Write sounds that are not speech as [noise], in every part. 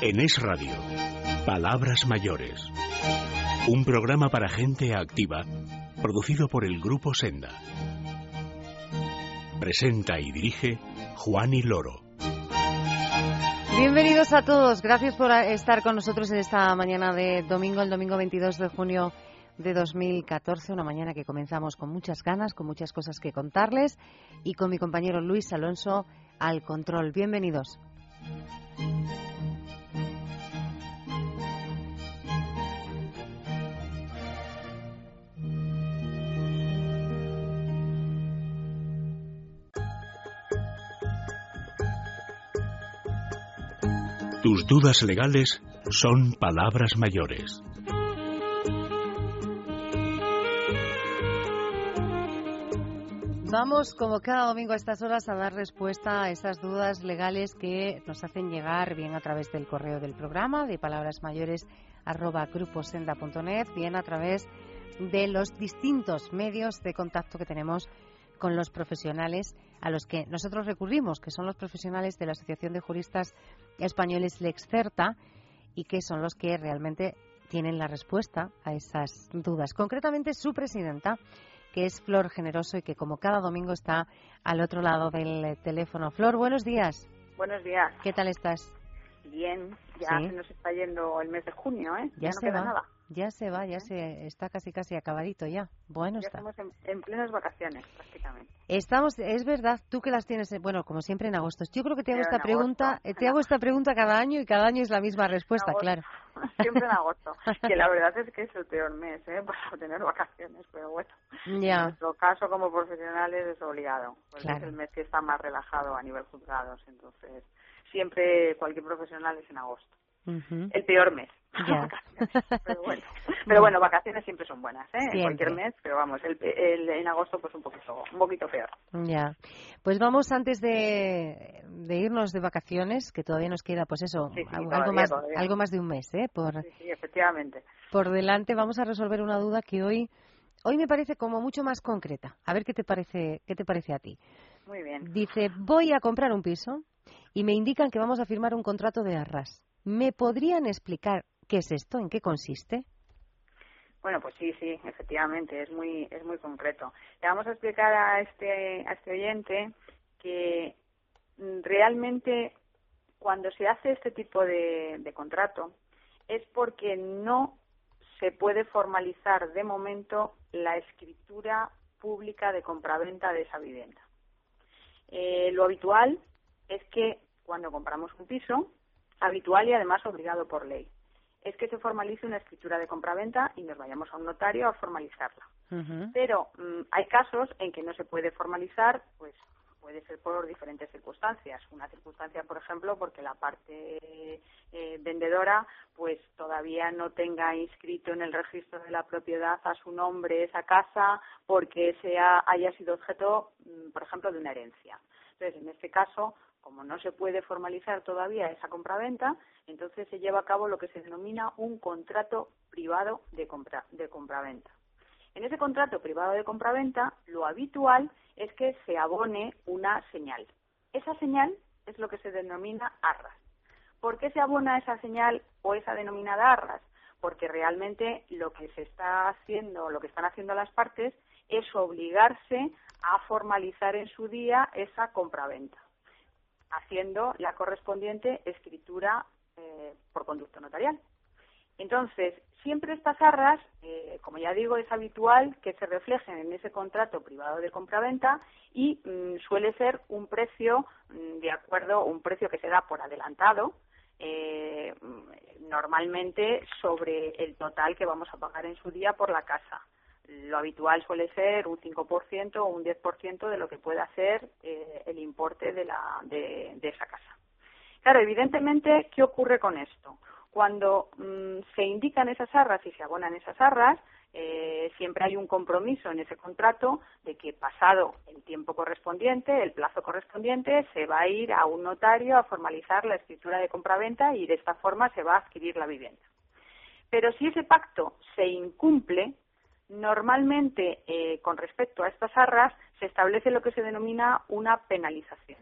En Es Radio, Palabras Mayores. Un programa para gente activa, producido por el Grupo Senda. Presenta y dirige Juan y Loro. Bienvenidos a todos. Gracias por estar con nosotros en esta mañana de domingo, el domingo 22 de junio de 2014, una mañana que comenzamos con muchas ganas, con muchas cosas que contarles y con mi compañero Luis Alonso al control. Bienvenidos. Tus dudas legales son palabras mayores. Vamos, como cada domingo a estas horas, a dar respuesta a esas dudas legales que nos hacen llegar bien a través del correo del programa de palabras mayores bien a través de los distintos medios de contacto que tenemos con los profesionales a los que nosotros recurrimos, que son los profesionales de la Asociación de Juristas Españoles Lexcerta y que son los que realmente tienen la respuesta a esas dudas. Concretamente, su presidenta, que es Flor Generoso y que como cada domingo está al otro lado del teléfono. Flor, buenos días. Buenos días. ¿Qué tal estás? Bien, ya se nos está yendo el mes de junio, ¿eh? Ya, no se queda va. nada. Ya se va, ya se está casi casi acabadito ya. Bueno, Ya está. estamos en, en plenas vacaciones, prácticamente. Estamos, es verdad, tú que las tienes, eh, bueno, como siempre en agosto. Yo creo que te hago Pero esta en agosto, pregunta, eh, en te hago esta pregunta cada año y cada año es la misma respuesta, claro. [laughs] Siempre en agosto. que la verdad es que es el peor mes, ¿eh? [laughs] Para tener vacaciones, pero bueno. En Ya, nuestro caso, como profesionales, es obligado. Porque Claro. es el mes que está más relajado a nivel juzgados. Entonces, siempre cualquier profesional es en agosto. El peor mes. [laughs] Pero bueno. [laughs] Pero bueno, vacaciones siempre son buenas, ¿eh? Siempre. En cualquier mes, pero vamos, el, el- en agosto pues un poquito, un poquito peor. ya. Pues vamos antes de, de irnos de vacaciones, que todavía nos queda, pues eso, Sí, sí, algo, todavía, más, todavía. algo más de un mes, ¿eh? Por, Sí, sí, efectivamente. por delante vamos a resolver una duda que hoy, hoy me parece como mucho más concreta. A ver qué te parece, qué te parece a ti. Muy bien. Dice, voy a comprar un piso y me indican que vamos a firmar un contrato de arras. ¿Me podrían explicar qué es esto? ¿En qué consiste? Bueno, pues sí, sí, efectivamente, es muy, es muy concreto. Le vamos a explicar a este, a este oyente que mm, realmente cuando se hace este tipo de, contrato es porque no se puede formalizar de momento la escritura pública de compraventa de esa vivienda. Eh, lo habitual es que cuando compramos un piso, habitual y además obligado por ley, es que se formalice una escritura de compraventa y nos vayamos a un notario a formalizarla. Pero mm, hay casos en que no se puede formalizar, pues puede ser por diferentes circunstancias. Una circunstancia, por ejemplo, porque la parte eh, vendedora pues todavía no tenga inscrito en el registro de la propiedad a su nombre esa casa porque sea haya sido objeto, mm, por ejemplo, de una herencia. Entonces, en este caso, como no se puede formalizar todavía esa compraventa, entonces se lleva a cabo lo que se denomina un contrato privado de compra de compraventa. En ese contrato privado de compraventa, lo habitual es que se abone una señal. Esa señal es lo que se denomina arras. ¿Por qué se abona esa señal o esa denominada arras? Porque realmente lo que se está haciendo, lo que están haciendo las partes, es obligarse a formalizar en su día esa compraventa, haciendo la correspondiente escritura eh, por conducto notarial. Entonces, siempre estas arras, eh, como ya digo, es habitual que se reflejen en ese contrato privado de compraventa y mm, suele ser un precio mm, de acuerdo, un precio que se da por adelantado, eh, mm, normalmente sobre el total que vamos a pagar en su día por la casa. Lo habitual suele ser un 5% o un 10% de lo que pueda ser eh, el importe de, la, de, esa casa. Claro, evidentemente, ¿qué ocurre con esto? Cuando mm, se indican esas arras y se abonan esas arras, eh, siempre hay un compromiso en ese contrato de que pasado el tiempo correspondiente, el plazo correspondiente, se va a ir a un notario a formalizar la escritura de compraventa y de esta forma se va a adquirir la vivienda. Pero si ese pacto se incumple, normalmente eh, con respecto a estas arras se establece lo que se denomina una penalización.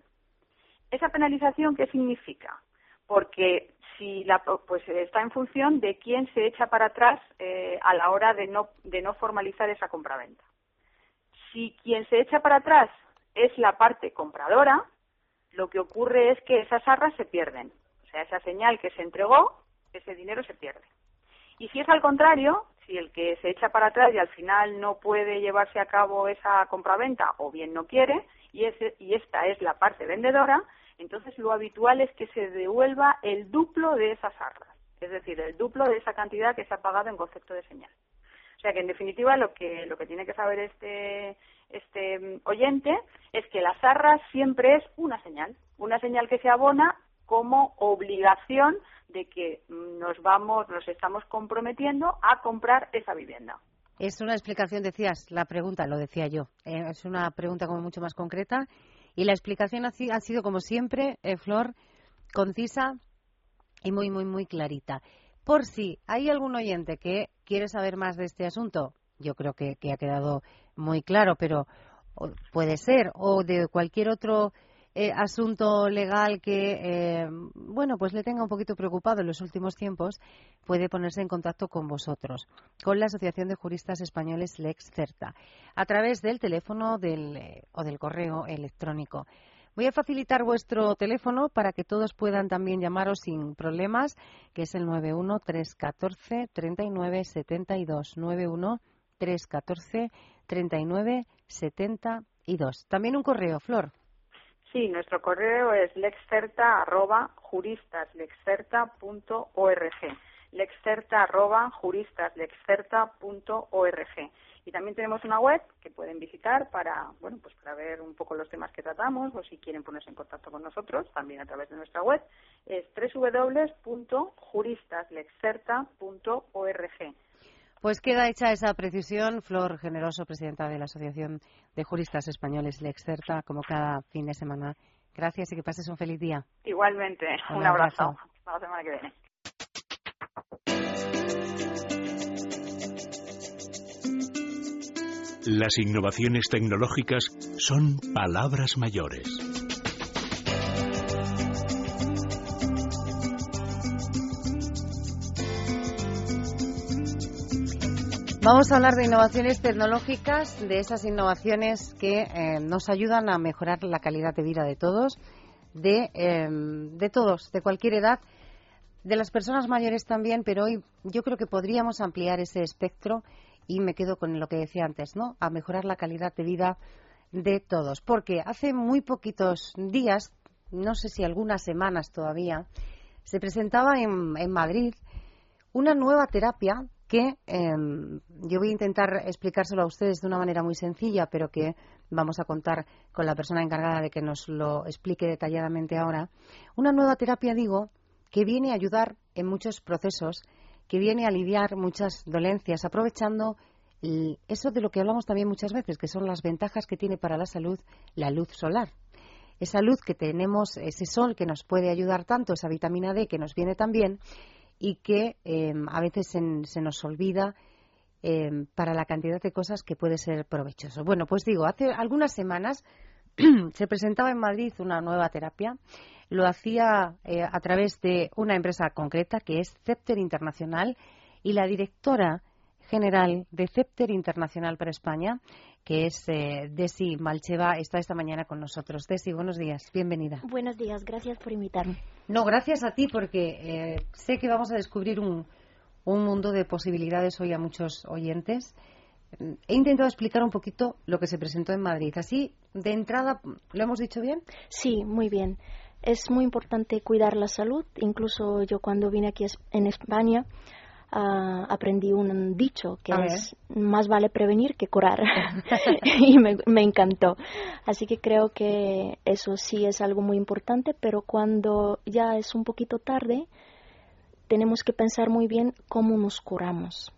¿Esa penalización qué significa? Porque si la, pues está en función de quién se echa para atrás eh, a la hora de no, de no formalizar esa compraventa. Si quien se echa para atrás es la parte compradora, lo que ocurre es que esas arras se pierden. O sea, esa señal que se entregó, ese dinero se pierde. Y si es al contrario, si el que se echa para atrás y al final no puede llevarse a cabo esa compraventa o bien no quiere, y, ese, y esta es la parte vendedora, entonces lo habitual es que se devuelva el duplo de esas arras, es decir, el duplo de esa cantidad que se ha pagado en concepto de señal. O sea que en definitiva lo que lo que tiene que saber este este oyente es que las arras siempre es una señal, una señal que se abona como obligación de que nos vamos, nos estamos comprometiendo a comprar esa vivienda. Es una explicación, decías, la pregunta, lo decía yo. Eh, es una pregunta como mucho más concreta y la explicación ha, sido, como siempre, eh, Flor, concisa y muy, muy, muy clarita. Por si hay algún oyente que quiere saber más de este asunto, yo creo que, que ha quedado muy claro, pero puede ser, o de cualquier otro eh, asunto legal que, eh, bueno, pues le tenga un poquito preocupado en los últimos tiempos, puede ponerse en contacto con vosotros, con la Asociación de Juristas Españoles Lex Certa, a través del teléfono del, eh, o del correo electrónico. Voy a facilitar vuestro teléfono para que todos puedan también llamaros sin problemas, que es el 91 314 39 72 91 314 39 72. También un correo, Flor. Sí, nuestro correo es lexcerta arroba juristaslexcerta.org. Lexcerta arroba juristaslexcerta.org. Y también tenemos una web que pueden visitar para, bueno, pues para ver un poco los temas que tratamos o si quieren ponerse en contacto con nosotros, también a través de nuestra web, es www.juristaslexcerta.org. Pues queda hecha esa precisión. Flor Generoso, presidenta de la Asociación de Juristas Españoles Lexcerta, como cada fin de semana. Gracias y que pases un feliz día. Igualmente. Un, abrazo. Hasta la semana que viene. Las innovaciones tecnológicas son palabras mayores. Vamos a hablar de innovaciones tecnológicas, de esas innovaciones que eh, nos ayudan a mejorar la calidad de vida de todos, de, em, de todos, de cualquier edad, de las personas mayores también, pero hoy yo creo que podríamos ampliar ese espectro y me quedo con lo que decía antes, ¿no? A mejorar la calidad de vida de todos. Porque hace muy poquitos días, no sé si algunas semanas todavía, se presentaba en, en Madrid una nueva terapia que em, yo voy a intentar explicárselo a ustedes de una manera muy sencilla, pero que vamos a contar con la persona encargada de que nos lo explique detalladamente ahora. Una nueva terapia, digo, que viene a ayudar en muchos procesos, que viene a aliviar muchas dolencias, aprovechando eso de lo que hablamos también muchas veces, que son las ventajas que tiene para la salud la luz solar. Esa luz que tenemos, ese sol que nos puede ayudar tanto, esa vitamina D que nos viene también, y que em, a veces se, nos olvida em, para la cantidad de cosas que puede ser provechoso. Bueno, pues digo, hace algunas semanas [clears throat] se presentaba en Madrid una nueva terapia. Lo hacía eh, a través de una empresa concreta que es Cepter Internacional y la directora general de Cepter Internacional para España que es eh, Desi Malcheva, está esta mañana con nosotros. Desi, buenos días, bienvenida. Buenos días, gracias por invitarme. No, gracias a ti porque eh, sé que vamos a descubrir un, un mundo de posibilidades hoy a muchos oyentes. He intentado explicar un poquito lo que se presentó en Madrid. Así, de entrada, ¿lo hemos dicho bien? Sí, muy bien. Es muy importante cuidar la salud. Incluso yo cuando vine aquí en España uh, aprendí un dicho que es más vale prevenir que curar [laughs] [laughs] y me, me, encantó. Así que creo que eso sí es algo muy importante, pero cuando ya es un poquito tarde, tenemos que pensar muy bien cómo nos curamos.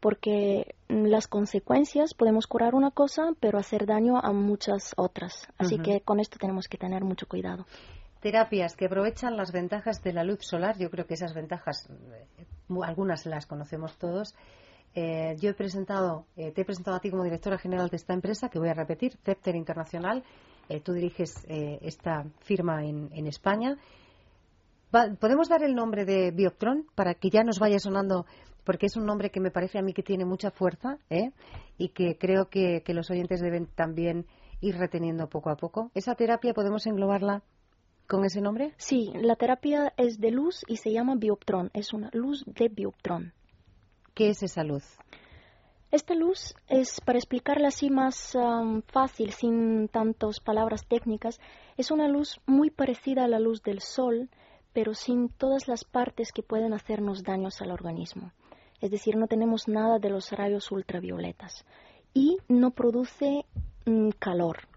Porque las consecuencias podemos curar una cosa, pero hacer daño a muchas otras. Así que con esto tenemos que tener mucho cuidado terapias que aprovechan las ventajas de la luz solar. Yo creo que esas ventajas, eh, algunas las conocemos todos. Eh, yo he presentado, eh, te he presentado a ti como directora general de esta empresa, que voy a repetir, Cepter Internacional. tú diriges esta firma en, España. ¿Podemos dar el nombre de Bioptron para que ya nos vaya sonando? Porque es un nombre que me parece a mí que tiene mucha fuerza ¿eh? y que creo que los oyentes deben también ir reteniendo poco a poco. ¿Esa terapia podemos englobarla con ese nombre? Sí, la terapia es de luz y se llama Bioptron. Es una luz de Bioptron. ¿Qué es esa luz? Esta luz es, para explicarla así más um, fácil, sin tantas palabras técnicas, es una luz muy parecida a la luz del sol, pero sin todas las partes que pueden hacernos daños al organismo. Es decir, no tenemos nada de los rayos ultravioletas y no produce mm, calor.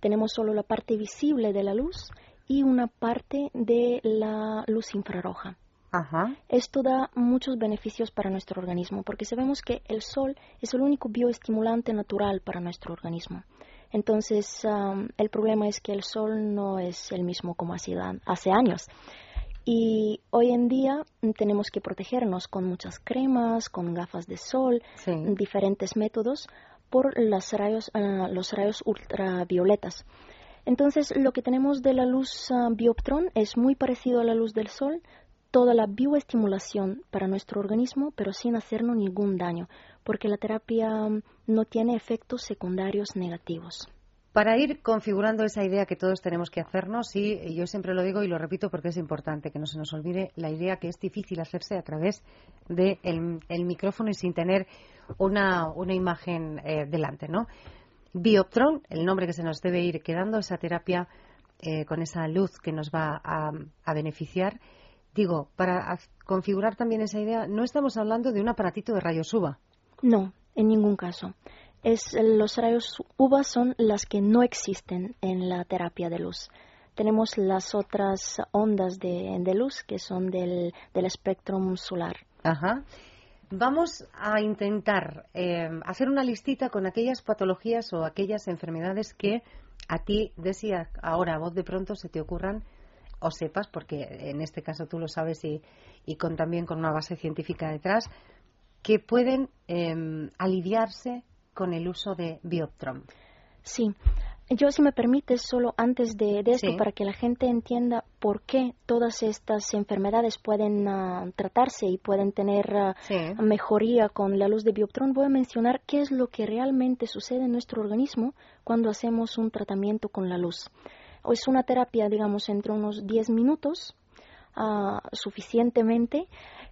Tenemos solo la parte visible de la luz y una parte de la luz infrarroja. Esto da muchos beneficios para nuestro organismo porque sabemos que el sol es el único bioestimulante natural para nuestro organismo. Entonces, el problema es que el sol no es el mismo como hace años. Y hoy en día tenemos que protegernos con muchas cremas, con gafas de sol, diferentes métodos por rayos, ah, los rayos ultravioletas. Entonces, lo que tenemos de la luz uh, bioptrón es muy parecido a la luz del sol, toda la bioestimulación para nuestro organismo, pero sin hacernos ningún daño, porque la terapia um, no tiene efectos secundarios negativos. Para ir configurando esa idea que todos tenemos que hacernos, y yo siempre lo digo y lo repito porque es importante que no se nos olvide la idea que es difícil hacerse a través del de el micrófono y sin tener una, una imagen eh, delante, ¿no? Bioptron, el nombre que se nos debe ir quedando, esa terapia eh, con esa luz que nos va a beneficiar Digo, para configurar también esa idea, no estamos hablando de un aparatito de rayos UVA. No, en ningún caso. Es, los rayos UVA son las que no existen en la terapia de luz. Tenemos las otras ondas de, luz que son del, del espectro solar. Ajá. Vamos a intentar eh, hacer una listita con aquellas patologías o aquellas enfermedades que a ti, decía ahora a voz de pronto, se te ocurran o sepas, porque en este caso tú lo sabes y, y con, también con una base científica detrás, que pueden em, aliviarse con el uso de Bioptron. Sí. Yo, si me permites, solo antes de, esto, para que la gente entienda por qué todas estas enfermedades pueden ah, tratarse y pueden tener ah, mejoría con la luz de Bioptron, voy a mencionar qué es lo que realmente sucede en nuestro organismo cuando hacemos un tratamiento con la luz. Es una terapia, digamos, entre unos 10 minutos uh, suficientemente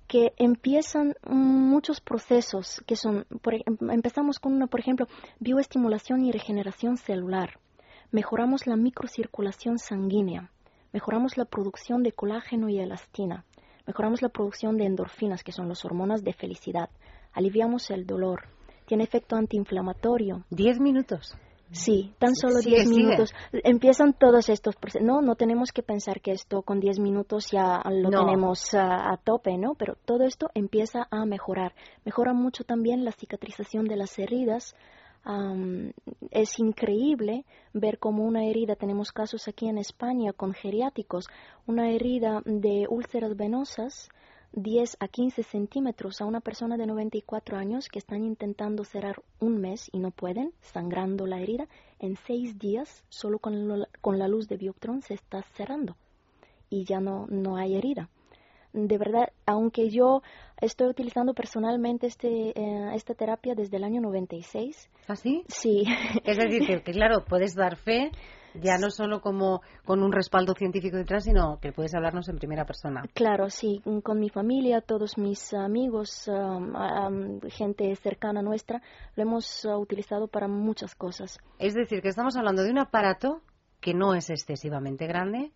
que empiezan muchos procesos que son, por, empezamos con una, por ejemplo, bioestimulación y regeneración celular. Mejoramos la microcirculación sanguínea, mejoramos la producción de colágeno y elastina, mejoramos la producción de endorfinas, que son las hormonas de felicidad, aliviamos el dolor, tiene efecto antiinflamatorio. Diez minutos. Sí, tan solo 10 minutos. Empiezan todos estos procesos. No, no tenemos que pensar que esto con 10 minutos ya lo tenemos a, tope, ¿no? Pero todo esto empieza a mejorar. Mejora mucho también la cicatrización de las heridas. es increíble ver cómo una herida, tenemos casos aquí en España con geriáticos, una herida de úlceras venosas 10 a 15 centímetros a una persona de 94 años que están intentando cerrar un mes y no pueden, sangrando la herida, en seis días, solo con, con la luz de Bioptron se está cerrando y ya no, no hay herida. De verdad, aunque yo estoy utilizando personalmente este, eh, esta terapia desde el año 96. ¿Ah, sí? Sí. Es decir, que, que claro, puedes dar fe ya no solo como con un respaldo científico detrás, sino que puedes hablarnos en primera persona. Claro, sí, con mi familia, todos mis amigos, gente cercana nuestra, lo hemos uh, utilizado para muchas cosas. Es decir, que estamos hablando de un aparato que no es excesivamente grande,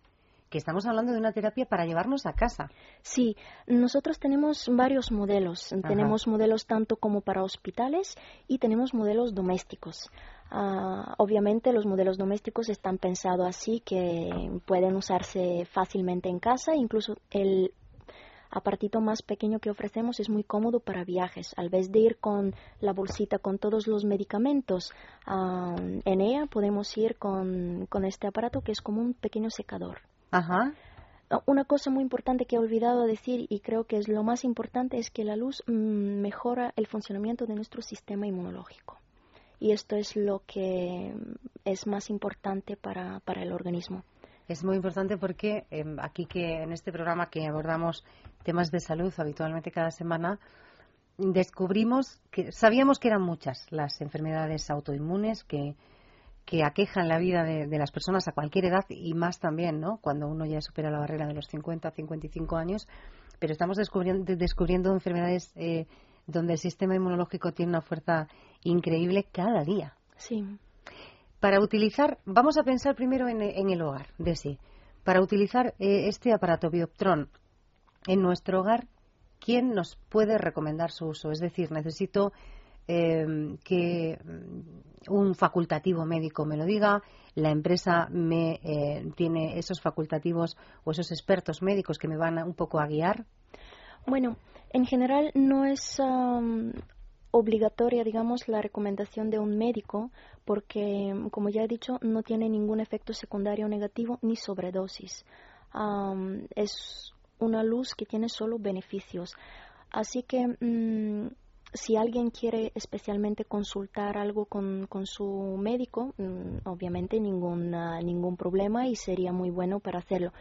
que estamos hablando de una terapia para llevarnos a casa. Sí, nosotros tenemos varios modelos. Tenemos modelos tanto como para hospitales y tenemos modelos domésticos. Ah, obviamente los modelos domésticos están pensados así que pueden usarse fácilmente en casa, incluso el apartito más pequeño que ofrecemos es muy cómodo para viajes. Al vez de ir con la bolsita con todos los medicamentos ah, en ella, podemos ir con, este aparato que es como un pequeño secador. Ajá. Ah, una cosa muy importante que he olvidado decir y creo que es lo más importante es que la luz mm, mejora el funcionamiento de nuestro sistema inmunológico y esto es lo que es más importante para, para el organismo. Es muy importante porque em, aquí que en este programa que abordamos temas de salud habitualmente cada semana, descubrimos que sabíamos que eran muchas las enfermedades autoinmunes que, que aquejan la vida de, las personas a cualquier edad y más también, ¿no? Cuando uno ya supera la barrera de los 50, 55 años, pero estamos descubriendo, descubriendo enfermedades eh, donde el sistema inmunológico tiene una fuerza increíble cada día. Sí. Para utilizar, vamos a pensar primero en, el hogar de sí. Para utilizar eh, este aparato Bioptron en nuestro hogar, ¿quién nos puede recomendar su uso? Es decir, necesito eh, que mm, un facultativo médico me lo diga, la empresa me eh, tiene esos facultativos o esos expertos médicos que me van un poco a guiar. Bueno, en general no es obligatoria, digamos, la recomendación de un médico porque, como ya he dicho, no tiene ningún efecto secundario negativo ni sobredosis. es una luz que tiene solo beneficios. Así que mm, si alguien quiere especialmente consultar algo con, su médico, mm, obviamente ningún, ningún problema y sería muy bueno para hacerlo.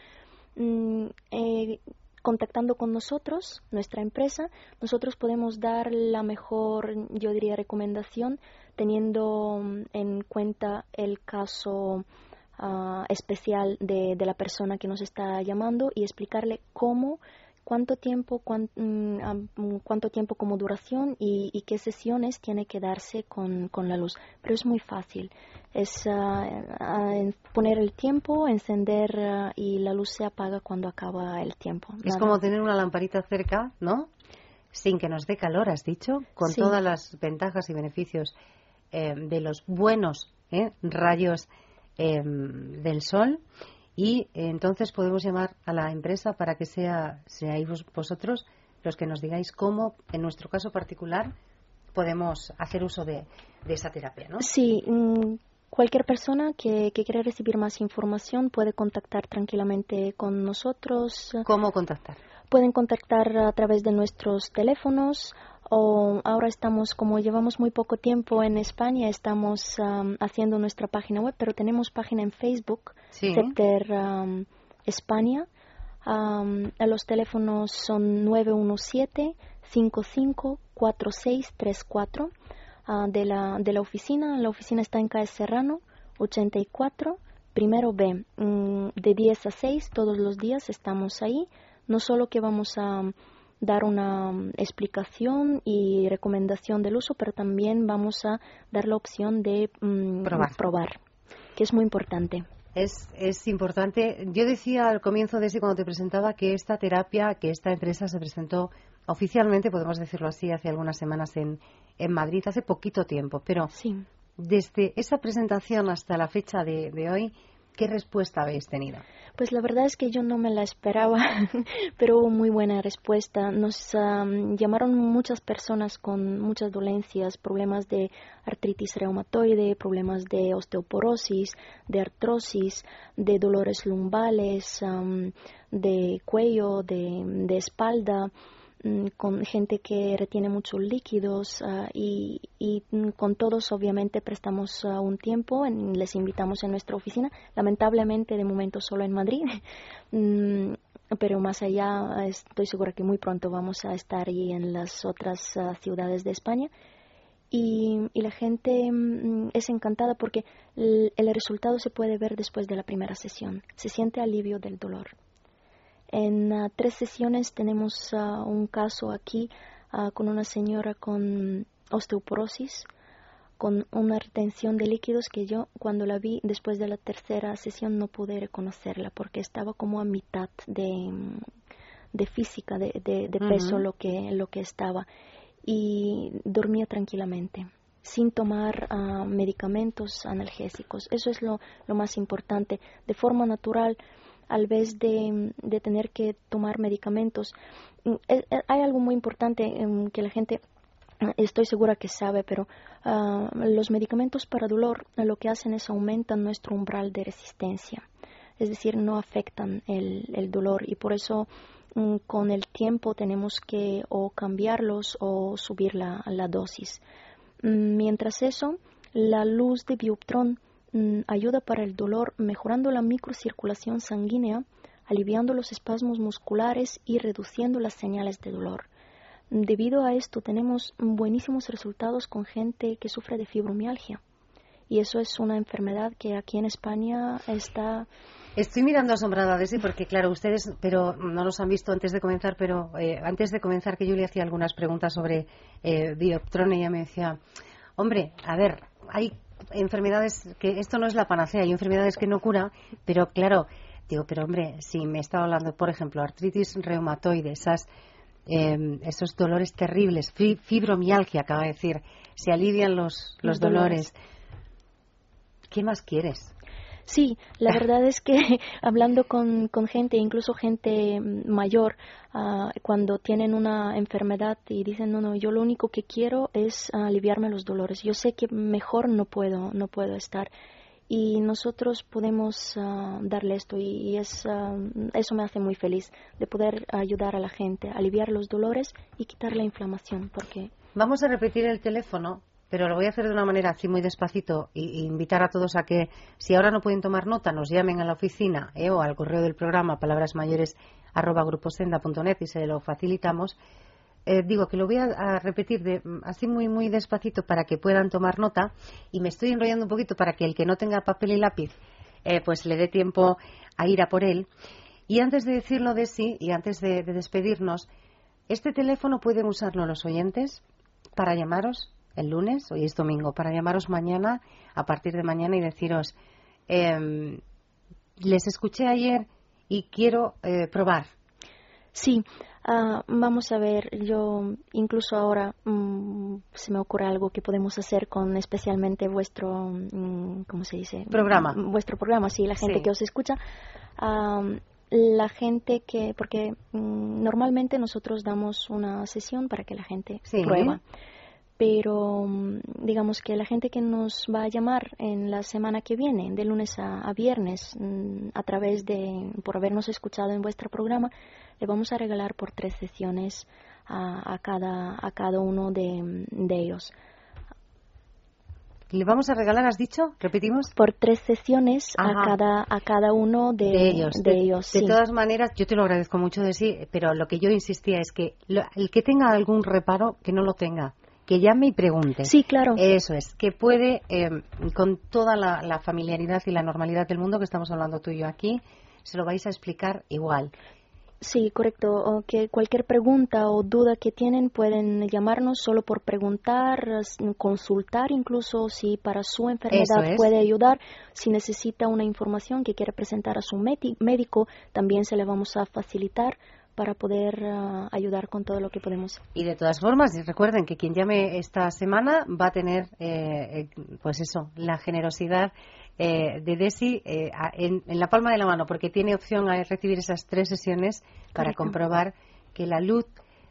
Mm, eh, contactando con nosotros, nuestra empresa, nosotros podemos dar la mejor, yo diría, recomendación teniendo mm, en cuenta el caso ah, especial de, de, la persona que nos está llamando y explicarle cómo cuánto tiempo, mm, mm, cuánto tiempo como duración y, qué sesiones tiene que darse con, con, la luz. Pero es muy fácil. Es ah, poner el tiempo, encender ah, y la luz se apaga cuando acaba el tiempo. Es como tener una lamparita cerca, ¿no? Sin que nos dé calor, has dicho, con todas las ventajas y beneficios eh, de los buenos eh, rayos eh, del sol y entonces podemos llamar a la empresa para que sea seáis vosotros los que nos digáis cómo, en nuestro caso particular, podemos hacer uso de, esa terapia, ¿no? Sí. Mm, cualquier persona que, que, quiera recibir más información puede contactar tranquilamente con nosotros. ¿Cómo contactar? Pueden contactar a través de nuestros teléfonos o ahora estamos, como llevamos muy poco tiempo en España, estamos haciendo nuestra página web, pero tenemos página en Facebook, sí. España. los teléfonos son 917-554634 uh, de, la, de la oficina. La oficina está en Calle Serrano, 84, primero B. Mm, de 10 a 6 todos los días estamos ahí. No solo que vamos a dar una mm, explicación y recomendación del uso, pero también vamos a dar la opción de mm, probar. que es muy importante. Es, es importante. Yo decía al comienzo de ese, cuando te presentaba, que esta terapia, que esta empresa se presentó oficialmente, podemos decirlo así, hace algunas semanas en, en Madrid, hace poquito tiempo. Pero sí. desde esa presentación hasta la fecha de, de hoy, ¿qué respuesta habéis tenido? Pues la verdad es que yo no me la esperaba, [laughs] pero hubo muy buena respuesta. Nos llamaron muchas personas con muchas dolencias, problemas de artritis reumatoide, problemas de osteoporosis, de artrosis, de dolores lumbales, de cuello, de espalda. Mm, con gente que retiene muchos líquidos ah, y, mm, con todos obviamente prestamos ah, un tiempo, les invitamos en nuestra oficina, lamentablemente de momento solo en Madrid, [laughs] mm, pero más allá estoy segura que muy pronto vamos a estar ahí en las otras ah, ciudades de España. Y, la gente es encantada porque el resultado se puede ver después de la primera sesión. Se siente alivio del dolor. En ah, tres sesiones tenemos ah, un caso aquí ah, con una señora con osteoporosis, con una retención de líquidos que yo cuando la vi después de la tercera sesión no pude reconocerla porque estaba como a mitad de, de física, de, de, peso lo, que, lo que estaba y dormía tranquilamente sin tomar medicamentos analgésicos. Eso es lo, lo más importante. De forma natural, al vez de, de tener que tomar medicamentos. Mm, eh, eh, hay algo muy importante que la gente estoy segura que sabe, pero ah, los medicamentos para dolor lo que hacen es aumentan nuestro umbral de resistencia, es decir, no afectan el, el dolor y por eso mm, con el tiempo tenemos que o cambiarlos o subir la, la dosis. Mm, mientras eso, la luz de Bioptron ayuda para el dolor mejorando la microcirculación sanguínea, aliviando los espasmos musculares y reduciendo las señales de dolor. Debido a esto tenemos buenísimos resultados con gente que sufre de fibromialgia. Y eso es una enfermedad que aquí en España está Estoy mirando asombrada de sí, porque claro, ustedes, pero no nos han visto antes de comenzar, pero eh, antes de comenzar que yo le hacía algunas preguntas sobre eh, Bioptron, ella me decía, hombre, a ver, hay enfermedades que esto no es la panacea, hay enfermedades que no cura, pero claro, digo, pero hombre, si me estaba hablando, por ejemplo, artritis reumatoide, esas, em, esos dolores terribles, fibromialgia, acaba de decir, se alivian los, los, dolores. ¿Qué más quieres? Sí, la verdad es que [laughs] hablando con, con, gente, incluso gente mayor, uh, cuando tienen una enfermedad y dicen, no, no, yo lo único que quiero es aliviarme los dolores. Yo sé que mejor no puedo, no puedo estar. Y nosotros podemos uh, darle esto y, es, uh, eso me hace muy feliz de poder ayudar a la gente, aliviar los dolores y quitar la inflamación. Porque Vamos a repetir el teléfono pero lo voy a hacer de una manera así muy despacito e, invitar a todos a que, si ahora no pueden tomar nota, nos llamen a la oficina eh, o al correo del programa palabrasmayores@gruposenda.net y se lo facilitamos. Eh, digo que lo voy a, repetir de, así muy muy despacito para que puedan tomar nota y me estoy enrollando un poquito para que el que no tenga papel y lápiz eh, pues le dé tiempo a ir a por él. Y antes de decirlo de sí y antes de despedirnos, este teléfono pueden usarlo los oyentes para llamaros el lunes, hoy es domingo, para llamaros mañana, a partir de mañana y deciros, em, les escuché ayer y quiero eh, probar. Sí, ah, vamos a ver, yo incluso ahora mm, se me ocurre algo que podemos hacer con especialmente vuestro, mm, ¿cómo se dice? Programa. Vuestro programa, sí, la gente que os escucha. la gente que, porque mm, normalmente nosotros damos una sesión para que la gente prueba pero mm, digamos que la gente que nos va a llamar en la semana que viene, de lunes a, viernes, mm, a través de, por habernos escuchado en vuestro programa, le vamos a regalar por tres sesiones a, cada, a cada uno de, ellos. ¿Le vamos a regalar, has dicho? ¿Repetimos? Por tres sesiones a cada, a cada uno de, ellos. De, ellos de todas maneras, yo te lo agradezco mucho de sí, pero lo que yo insistía es que el que tenga algún reparo, que no lo tenga que llame y pregunte. Sí, claro. Eso es, que puede, eh, con toda la, familiaridad y la normalidad del mundo que estamos hablando tú y yo aquí, se lo vais a explicar igual. Sí, correcto. O que cualquier pregunta o duda que tienen pueden llamarnos solo por preguntar, consultar incluso si para su enfermedad puede ayudar. Si necesita una información que quiere presentar a su médico, también se le vamos a facilitar para poder ah, ayudar con todo lo que podemos. Y de todas formas, recuerden que quien llame esta semana va a tener, eh, eh, pues eso, la generosidad eh, de Desi en, la palma de la mano, porque tiene opción a recibir esas tres sesiones para comprobar que la luz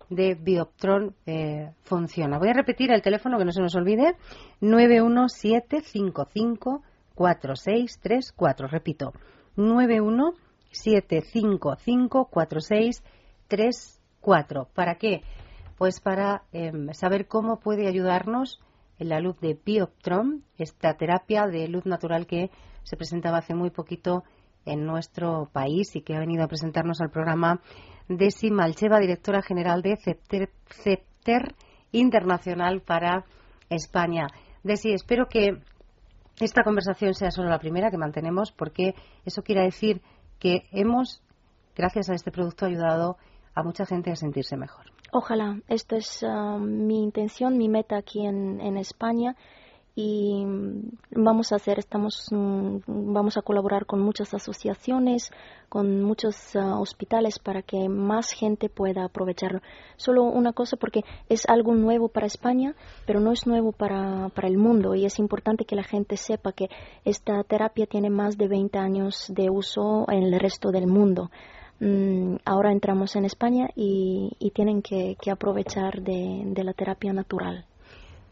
de Bioptron funciona. Voy a repetir el teléfono que no se nos olvide: 917554634. Repito, 91 7554634. ¿Para qué? Pues para em, saber cómo puede ayudarnos en la luz de Bioptron, esta terapia de luz natural que se presentaba hace muy poquito en nuestro país y que ha venido a presentarnos al programa Desi Malcheva, directora general de CEPTER, CEPTER Internacional para España. Desi, espero que esta conversación sea solo la primera que mantenemos, porque eso quiere decir que hemos, gracias a este producto, ayudado a mucha gente a sentirse mejor. Ojalá. Esto es ah, mi intención, mi meta aquí en España y vamos a hacer, estamos, mm, vamos a colaborar con muchas asociaciones, con muchos ah, hospitales para que más gente pueda aprovecharlo. Solo una cosa porque es algo nuevo para España, pero no es nuevo para, para el mundo y es importante que la gente sepa que esta terapia tiene más de 20 años de uso en el resto del mundo. Mm, ahora entramos en España y, tienen que, aprovechar de la terapia natural.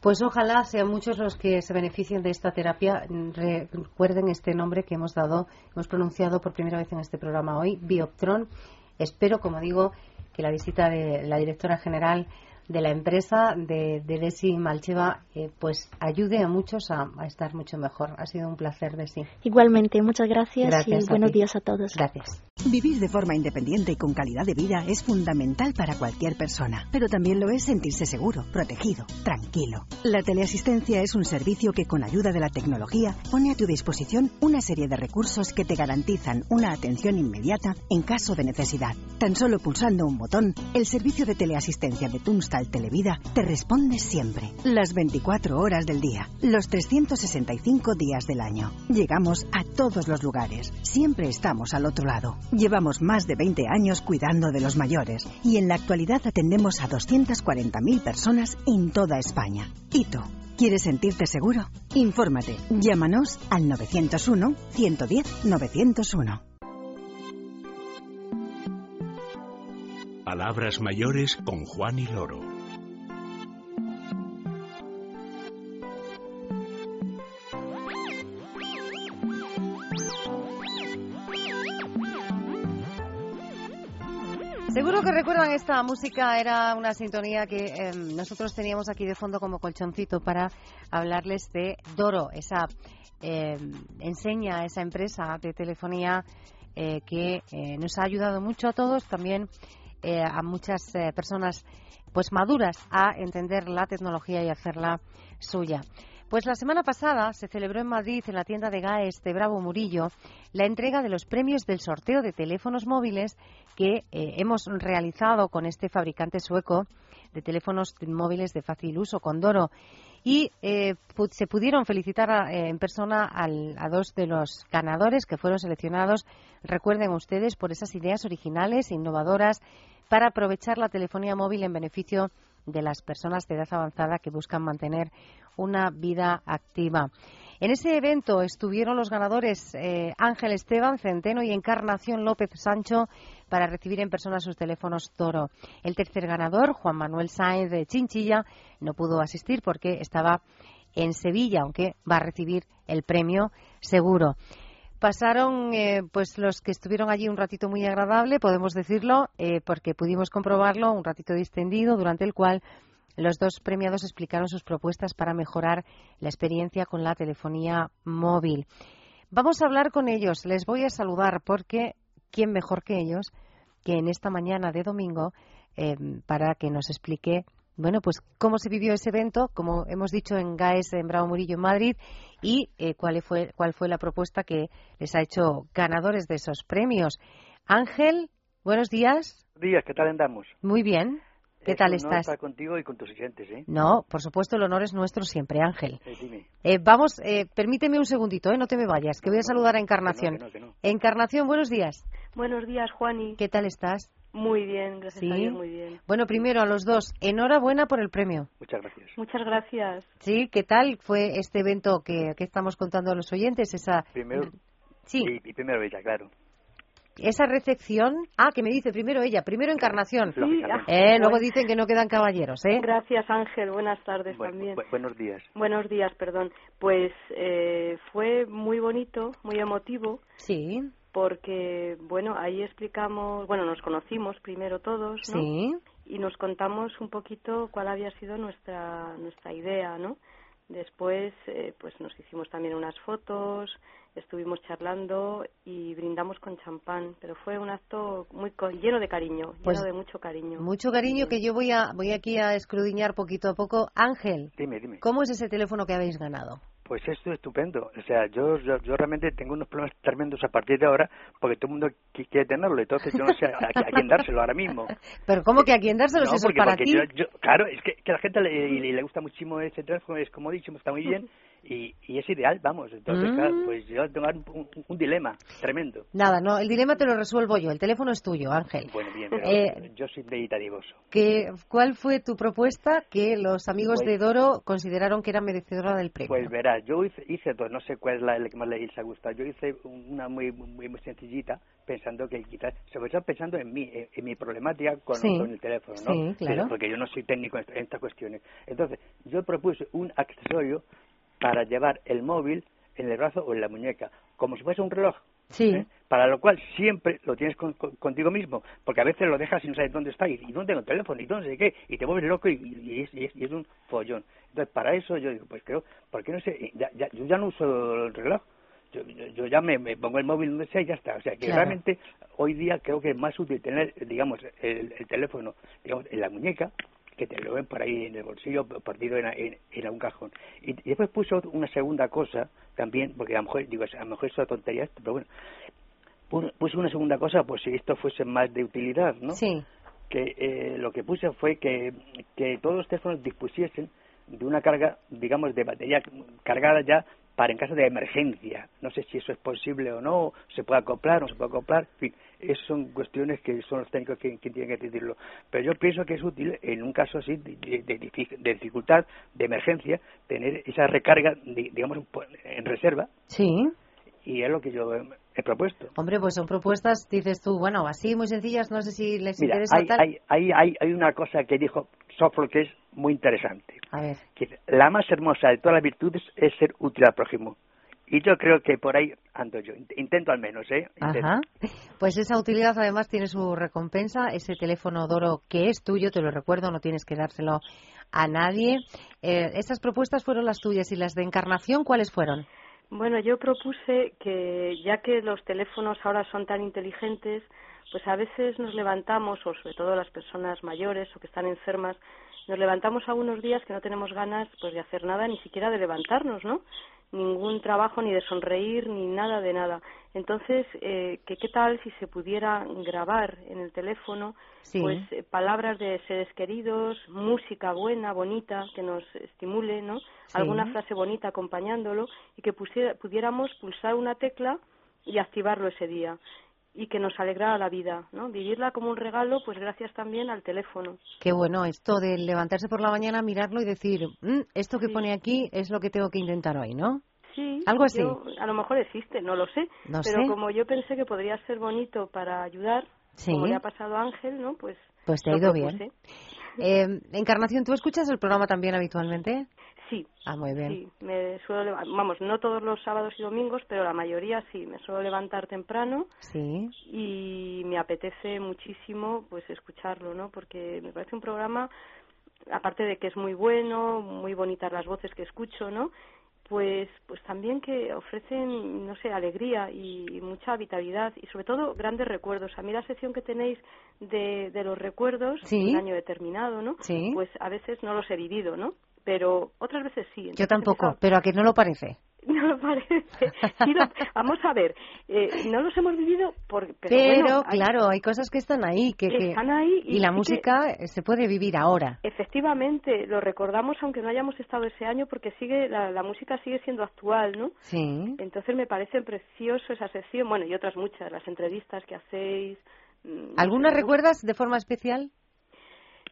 Pues ojalá sean muchos los que se beneficien de esta terapia. Recuerden este nombre que hemos dado, hemos pronunciado por primera vez en este programa hoy, Bioptron. Espero, como digo, que la visita de la directora general de la empresa de, de Desi Malcheva eh, pues ayude a muchos a, estar mucho mejor. Ha sido un placer, Desi. Igualmente, muchas gracias, y buenos días a todos. Gracias. Vivir de forma independiente y con calidad de vida es fundamental para cualquier persona, pero también lo es sentirse seguro, protegido, tranquilo. La teleasistencia es un servicio que con ayuda de la tecnología pone a tu disposición una serie de recursos que te garantizan una atención inmediata en caso de necesidad. Tan solo pulsando un botón, el servicio de teleasistencia de Tunstal Televida te responde siempre, las 24 horas del día, los 365 días del año. Llegamos a todos los lugares, siempre estamos al otro lado. Llevamos más de 20 años cuidando de los mayores y en la actualidad atendemos a 240.000 personas en toda España. ¿Y tú? ¿Quieres sentirte seguro? Infórmate. Llámanos al 901 110 901. Palabras mayores con Juan y Loro. Seguro que recuerdan esta música, era una sintonía que em, nosotros teníamos aquí de fondo como colchoncito para hablarles de Doro, esa em, enseña, esa empresa de telefonía eh, que eh, nos ha ayudado mucho a todos, también eh, a muchas personas pues maduras a entender la tecnología y hacerla suya. Pues la semana pasada se celebró en Madrid, en la tienda de GAES de Bravo Murillo, la entrega de los premios del sorteo de teléfonos móviles que eh, hemos realizado con este fabricante sueco de teléfonos móviles de fácil uso, Condoro. Y eh, se pudieron felicitar eh, en persona a dos de los ganadores que fueron seleccionados, recuerden ustedes, por esas ideas originales e innovadoras para aprovechar la telefonía móvil en beneficio de las personas de edad avanzada que buscan mantener una vida activa. En ese evento estuvieron los ganadores eh, Ángel Esteban Centeno y Encarnación López Sancho para recibir en persona sus teléfonos Toro. El tercer ganador, Juan Manuel Sáenz de Chinchilla, no pudo asistir porque estaba en Sevilla, aunque va a recibir el premio seguro. Pasaron eh, pues los que estuvieron allí un ratito muy agradable, podemos decirlo, eh, porque pudimos comprobarlo, un ratito distendido, durante el cual los dos premiados explicaron sus propuestas para mejorar la experiencia con la telefonía móvil. Vamos a hablar con ellos, les voy a saludar porque quién mejor que ellos que en esta mañana de domingo eh, para que nos explique bueno, pues cómo se vivió ese evento, como hemos dicho en GAES en Bravo Murillo en Madrid, y eh, cuál, fue, cuál fue la propuesta que les ha hecho ganadores de esos premios. Ángel, buenos días. Buenos días, ¿qué tal andamos? Muy bien. ¿Qué tal estás? Estar contigo y con tus siguientes, ¿eh? No, por supuesto, el honor es nuestro siempre, Ángel. Eh, dime. Eh, vamos, eh, permíteme un segundito, ¿eh? No te me vayas, que voy a saludar a Encarnación. Encarnación, buenos días. Buenos días, Juani. ¿Qué tal estás? Muy bien, gracias a Dios, muy bien. Bueno, primero a los dos, enhorabuena por el premio. Muchas gracias. Muchas gracias. Sí, ¿qué tal fue este evento que, que estamos contando a los oyentes? Esa... Primero, sí. Y, primero ella, claro. Esa recepción, ah, que me dice primero ella, primero Encarnación. Sí, eh, luego dicen que no quedan caballeros, ¿eh? Gracias, Ángel. Buenas tardes también. buenos días. Buenos días, perdón. Pues eh, fue muy bonito, muy emotivo. Sí porque, bueno, ahí explicamos, bueno, nos conocimos primero todos, ¿no? Sí. Y nos contamos un poquito cuál había sido nuestra, nuestra idea, ¿no? Después, eh, pues nos hicimos también unas fotos, estuvimos charlando y brindamos con champán, pero fue un acto muy lleno de cariño, lleno pues de mucho cariño. Mucho cariño que yo voy a voy aquí a escrudiñar poquito a poco. Ángel, dime, dime. ¿cómo es ese teléfono que habéis ganado? Pues esto es estupendo. O sea, yo, yo, realmente tengo unos problemas tremendos a partir de ahora porque todo el mundo quiere tenerlo. Entonces yo no sé a, quién dárselo ahora mismo. [laughs] Pero ¿cómo que a quién dárselo si eso es para ti? claro, es que, a la gente le, le, gusta muchísimo ese teléfono, es como he dicho, está muy bien y, y es ideal, vamos. Entonces, claro, mm. pues yo tengo un, dilema tremendo. Nada, no, el dilema te lo resuelvo yo. El teléfono es tuyo, Ángel. Bueno, bien, pero eh, yo soy meditativoso. Que, ¿Cuál fue tu propuesta que los amigos pues de Doro consideraron que era merecedora del premio? Pues verás, yo hice, hice dos, no sé cuál es la, que más les ha gustado. Yo hice una muy, muy, muy sencillita, pensando que quizás, sobre todo pensando en mí, en, mi problemática con, el teléfono, ¿no? Sí, claro. Porque yo no soy técnico en estas cuestiones. Entonces, yo propuse un accesorio para llevar el móvil en el brazo o en la muñeca, como si fuese un reloj. Sí. ¿eh? para lo cual siempre lo tienes contigo mismo, porque a veces lo dejas y no sabes dónde está, y, y dónde tengo el teléfono, y dónde sé qué, y te vuelves loco y, es, un follón. Entonces, para eso yo digo, pues creo, ¿por qué no sé? Ya, yo ya no uso el reloj, yo, ya me, pongo el móvil donde sea y ya está. O sea, que realmente hoy día creo que es más útil tener, digamos, el, teléfono digamos, en la muñeca que te lo ven por ahí en el bolsillo perdido en, en, un cajón. Y, después puso una segunda cosa también, porque a lo mejor, digo, a lo mejor es una tontería esto, pero bueno, puso una segunda cosa, pues si esto fuese más de utilidad, ¿no? Sí. Que eh, lo que puse fue que, que todos los teléfonos dispusiesen de una carga, digamos, de batería cargada ya para en caso de emergencia. No sé si eso es posible o no, se puede acoplar o no se puede acoplar, en fin, esas son cuestiones que son los técnicos que, tienen que decidirlo. Pero yo pienso que es útil, en un caso así de, de, dificultad, de emergencia, tener esa recarga, digamos, en reserva. Sí. Y es lo que yo he propuesto. Hombre, pues son propuestas, dices tú, bueno, así muy sencillas, no sé si les interesa hay, tal. Hay, hay, hay, una cosa que dijo Sófocles que es muy interesante. A ver. Que la más hermosa de todas las virtudes es ser útil al prójimo. Y yo creo que por ahí ando yo. Intento al menos, ¿eh? Ajá. Pues esa utilidad además tiene su recompensa. Ese teléfono Doro que es tuyo, te lo recuerdo, no tienes que dárselo a nadie. Eh, ¿Estas propuestas fueron las tuyas y las de Encarnación cuáles fueron? Bueno, yo propuse que ya que los teléfonos ahora son tan inteligentes, pues a veces nos levantamos, o sobre todo las personas mayores o que están enfermas, nos levantamos algunos días que no tenemos ganas pues de hacer nada, ni siquiera de levantarnos, ¿no? Ningún trabajo, ni de sonreír, ni nada de nada. Entonces, eh, ¿qué, ¿qué tal si se pudiera grabar en el teléfono pues eh, palabras de seres queridos, música buena, bonita, que nos estimule, ¿no? Alguna frase bonita acompañándolo y que pudiéramos pulsar una tecla y activarlo ese día y que nos alegrara la vida, ¿no? Vivirla como un regalo, pues gracias también al teléfono. Qué bueno esto de levantarse por la mañana, mirarlo y decir, mm, esto que pone aquí es lo que tengo que intentar hoy, ¿no? Sí, algo así. a lo mejor existe, no lo sé, pero como yo pensé que podría ser bonito para ayudar, como le ha pasado a Ángel, ¿no? Pues pues te ha ido bien. Eh, Encarnación, ¿tú escuchas el programa también habitualmente? Sí. Ah, muy bien. Sí, me suelo, vamos, no todos los sábados y domingos, pero la mayoría sí. Me suelo levantar temprano. Sí. Y me apetece muchísimo, pues, escucharlo, ¿no? Porque me parece un programa, aparte de que es muy bueno, muy bonitas las voces que escucho, ¿no? pues pues también que ofrecen no sé alegría y, mucha vitalidad y sobre todo grandes recuerdos a mí la sección que tenéis de, de los recuerdos ¿Sí? un año determinado no ¿Sí? pues a veces no los he vivido no pero otras veces sí yo tampoco pero a que no lo parece [laughs] no lo parece. vamos a ver, eh, no los hemos vivido por, pero, claro, hay cosas que están ahí, que, están ahí y, la música se puede vivir ahora. Efectivamente, lo recordamos aunque no hayamos estado ese año porque sigue la, la música sigue siendo actual, ¿no? Sí. Entonces me parece precioso esa sección, bueno y otras muchas, las entrevistas que hacéis. Mm, ¿Algunas recuerdas de forma especial?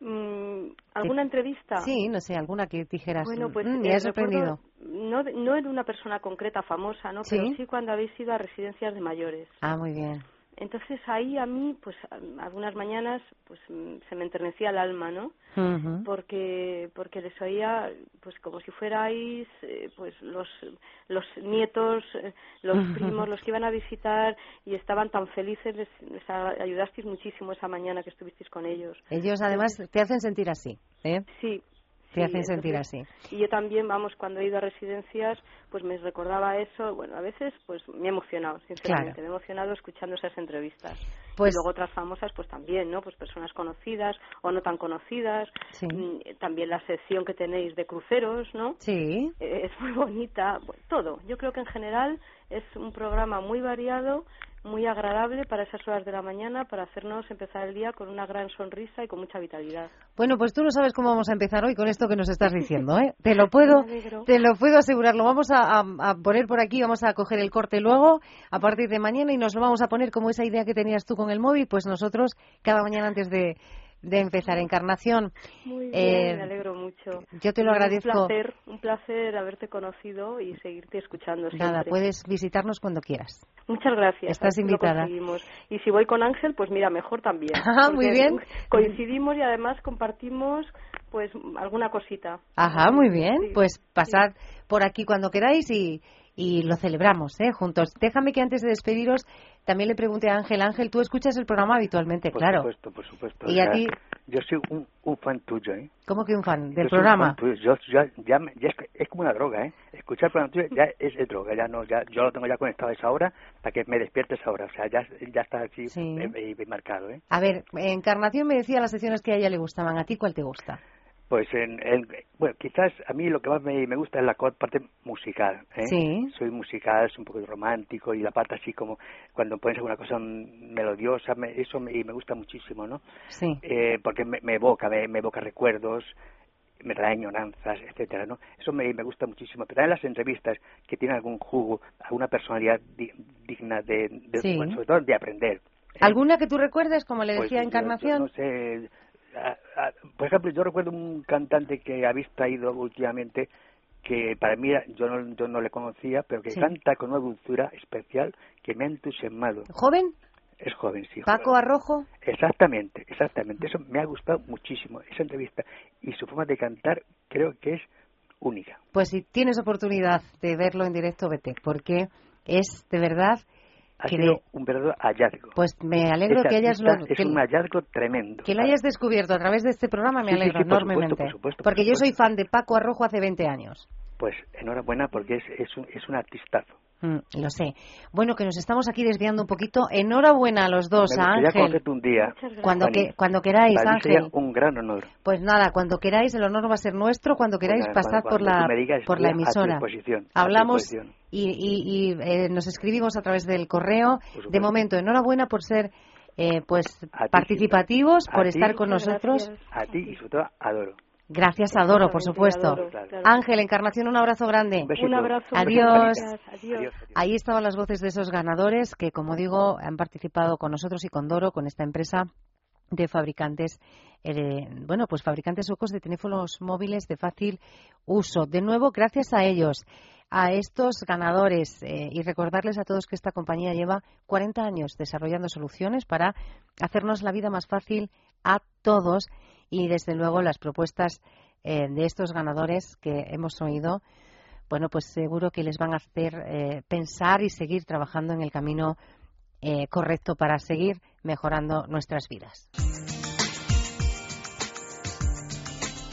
Mm, ¿Alguna entrevista? Sí, no sé, alguna que dijeras. Bueno, pues mm, me ha sorprendido. No, no en una persona concreta famosa, ¿no? Pero sí cuando habéis ido a residencias de mayores. Ah, muy bien. Entonces ahí a mí, pues algunas mañanas, pues mm, se me enternecía el alma, ¿no? Porque porque les oía, pues como si fuerais, eh, pues los los nietos, eh, los primos, los que iban a visitar y estaban tan felices, les, ayudasteis muchísimo esa mañana que estuvisteis con ellos. Ellos además te hacen sentir así, ¿eh? Sí, te hacen sentir así. Y yo también, vamos, cuando he ido a residencias, pues me recordaba eso. Bueno, a veces, pues me he emocionado, sinceramente. Me he emocionado escuchando esas entrevistas. Pues, y luego otras famosas, pues también, ¿no? Pues personas conocidas o no tan conocidas. Mm, también la sección que tenéis de cruceros, ¿no? Sí. Eh, es muy bonita. todo. Yo creo que en general es un programa muy variado muy agradable para esas horas de la mañana, para hacernos empezar el día con una gran sonrisa y con mucha vitalidad. Bueno, pues tú no sabes cómo vamos a empezar hoy con esto que nos estás diciendo, ¿eh? Te lo [laughs] puedo, te lo puedo asegurar. Lo vamos a, poner por aquí, vamos a coger el corte luego, a partir de mañana, y nos lo vamos a poner como esa idea que tenías tú con el móvil, pues nosotros cada mañana antes de de empezar Encarnación. Muy bien, me alegro mucho. Yo te lo agradezco. Un placer, un placer haberte conocido y seguirte escuchando. Nada, puedes visitarnos cuando quieras. Muchas gracias. Estás invitada. Y si voy con Ángel, pues mira, mejor también. [laughs] Ah, muy bien. Coincidimos y además compartimos pues alguna cosita. Ajá, muy bien. pues pasad por aquí cuando queráis y, y lo celebramos ¿eh? juntos. Déjame que antes de despediros también le pregunté a Ángel, Ángel, tú escuchas el programa habitualmente, claro. Por supuesto, por supuesto. Y a ti, Yo soy un, un fan tuyo, ¿eh? ¿cómo que un fan del Yo soy un programa? fan tuyo. Yo, ya, me- ya es, es como una droga, ¿eh? Escuchar el programa tuyo ya es, es droga, ya no, ya, yo lo tengo ya conectado a esa hora para que me despiertes ahora, o sea, ya, ya está así Sí. eh, eh, marcado, ¿eh? A ver, Encarnación me decía las secciones que a ella le gustaban. ¿A ti cuál te gusta? Pues en, en- bueno, quizás a mí lo que más me, me gusta es la parte musical. ¿eh? Sí. Soy musical, soy un poco romántico y la parte así como cuando pones alguna cosa melodiosa, me- eso me, y me gusta muchísimo, ¿no? Sí. Eh, porque me, me evoca, me, me evoca recuerdos, me trae añoranzas, etcétera, ¿no? Eso me, me gusta muchísimo. Pero también las entrevistas que tienen algún jugo, alguna personalidad di- digna de, de- Sí. bueno, sobre todo de aprender. ¿eh? ¿Alguna que tú recuerdes, como le Pues decía yo- Encarnación? yo no sé. Por ejemplo, yo recuerdo un cantante que habéis traído últimamente que para mí yo no, yo no le conocía, pero que Sí. canta con una dulzura especial que me ha entusiasmado. ¿Joven? Es joven, sí. ¿Paco joven. Arrojo? Exactamente, exactamente. Eso me ha gustado muchísimo, esa entrevista. Y su forma de cantar creo que es única. Pues si tienes oportunidad de verlo en directo, vete, porque es de verdad Ha que sido de- un verdadero hallazgo. pues me alegro que hayas lo, artista que, es un hallazgo tremendo. que lo hayas descubierto a través de este programa, me Sí, sí, alegro sí, por supuesto, enormemente. por supuesto, por porque yo soy supuesto. fan de Paco Arrojo hace 20 años. Pues enhorabuena porque es, es, un, es un artistazo. Mm, lo sé. Bueno, que nos estamos aquí desviando un poquito. Enhorabuena a los dos, Me a Ángel. un día. Cuando, Fanny. que, cuando queráis, Para Ángel. un gran honor. Pues nada, cuando queráis, el honor va a ser nuestro. Cuando queráis, nada, pasad cuando- por cuando la, por la emisora. Hablamos disposición. y, y- y, eh, nos escribimos a través del correo. De momento, enhorabuena por ser eh, pues participativos, a por ti. estar con nosotros. gracias. A ti y sobre todo adoro. Gracias, Adoro, por Exactamente, supuesto. adoro, Claro. claro. Ángel, Encarnación, un abrazo grande. Un besito. Un abrazo. Adiós, adiós. Ahí estaban las voces de esos ganadores que, como digo, han participado con nosotros y con Doro, con esta empresa de fabricantes, eh, bueno, pues fabricantes suecos de teléfonos móviles de fácil uso. De nuevo, gracias a ellos, a estos ganadores, eh, y recordarles a todos que esta compañía lleva 40 años desarrollando soluciones para hacernos la vida más fácil a todos y, desde luego, las propuestas eh, de estos ganadores que hemos oído bueno, pues seguro que les van a hacer eh, pensar y seguir trabajando en el camino eh, correcto para seguir mejorando nuestras vidas.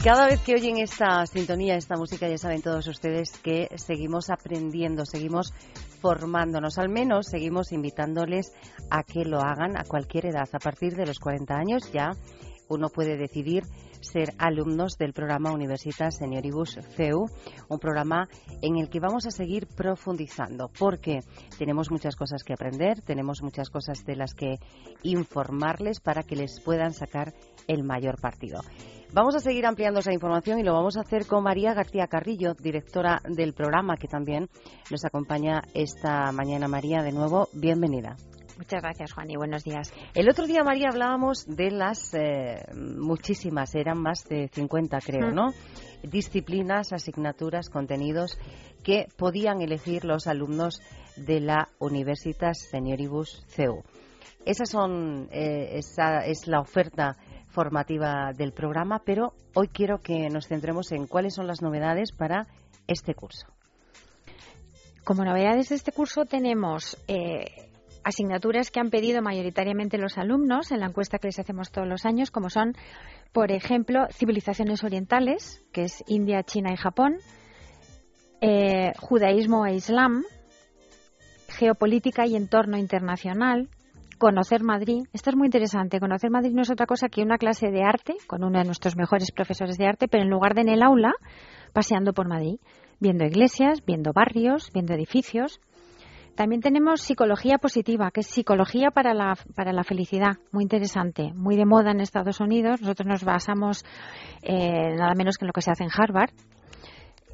Cada vez que oyen esta sintonía, esta música, ya saben todos ustedes que seguimos aprendiendo, seguimos formándonos, al menos seguimos invitándoles a que lo hagan a cualquier edad. A partir de los 40 años ya uno puede decidir ser alumnos del programa Universitas Senioribus CEU, un programa en el que vamos a seguir profundizando, porque tenemos muchas cosas que aprender, tenemos muchas cosas de las que informarles para que les puedan sacar el mayor partido. Vamos a seguir ampliando esa información y lo vamos a hacer con María García Carrillo, directora del programa, que también nos acompaña esta mañana. María, de nuevo, bienvenida. Muchas gracias, Juan, y buenos días. El otro día, María, hablábamos de las eh, muchísimas, eran más de 50, creo. ¿no? Disciplinas, asignaturas, contenidos que podían elegir los alumnos de la Universitas Senioribus CEU. Esas son, eh, esa es la oferta formativa del programa, pero hoy quiero que nos centremos en cuáles son las novedades para este curso. Como novedades de este curso tenemos eh, asignaturas que han pedido mayoritariamente los alumnos en la encuesta que les hacemos todos los años, como son, por ejemplo, civilizaciones orientales, que es India, China y Japón, eh, judaísmo e islam, geopolítica y entorno internacional, conocer Madrid. Esto es muy interesante. Conocer Madrid no es otra cosa que una clase de arte con uno de nuestros mejores profesores de arte, pero en lugar de en el aula, paseando por Madrid, viendo iglesias, viendo barrios, viendo edificios. También tenemos psicología positiva, que es psicología para la, para la felicidad, muy interesante, muy de moda en Estados Unidos. Nosotros nos basamos eh, nada menos que en lo que se hace en Harvard.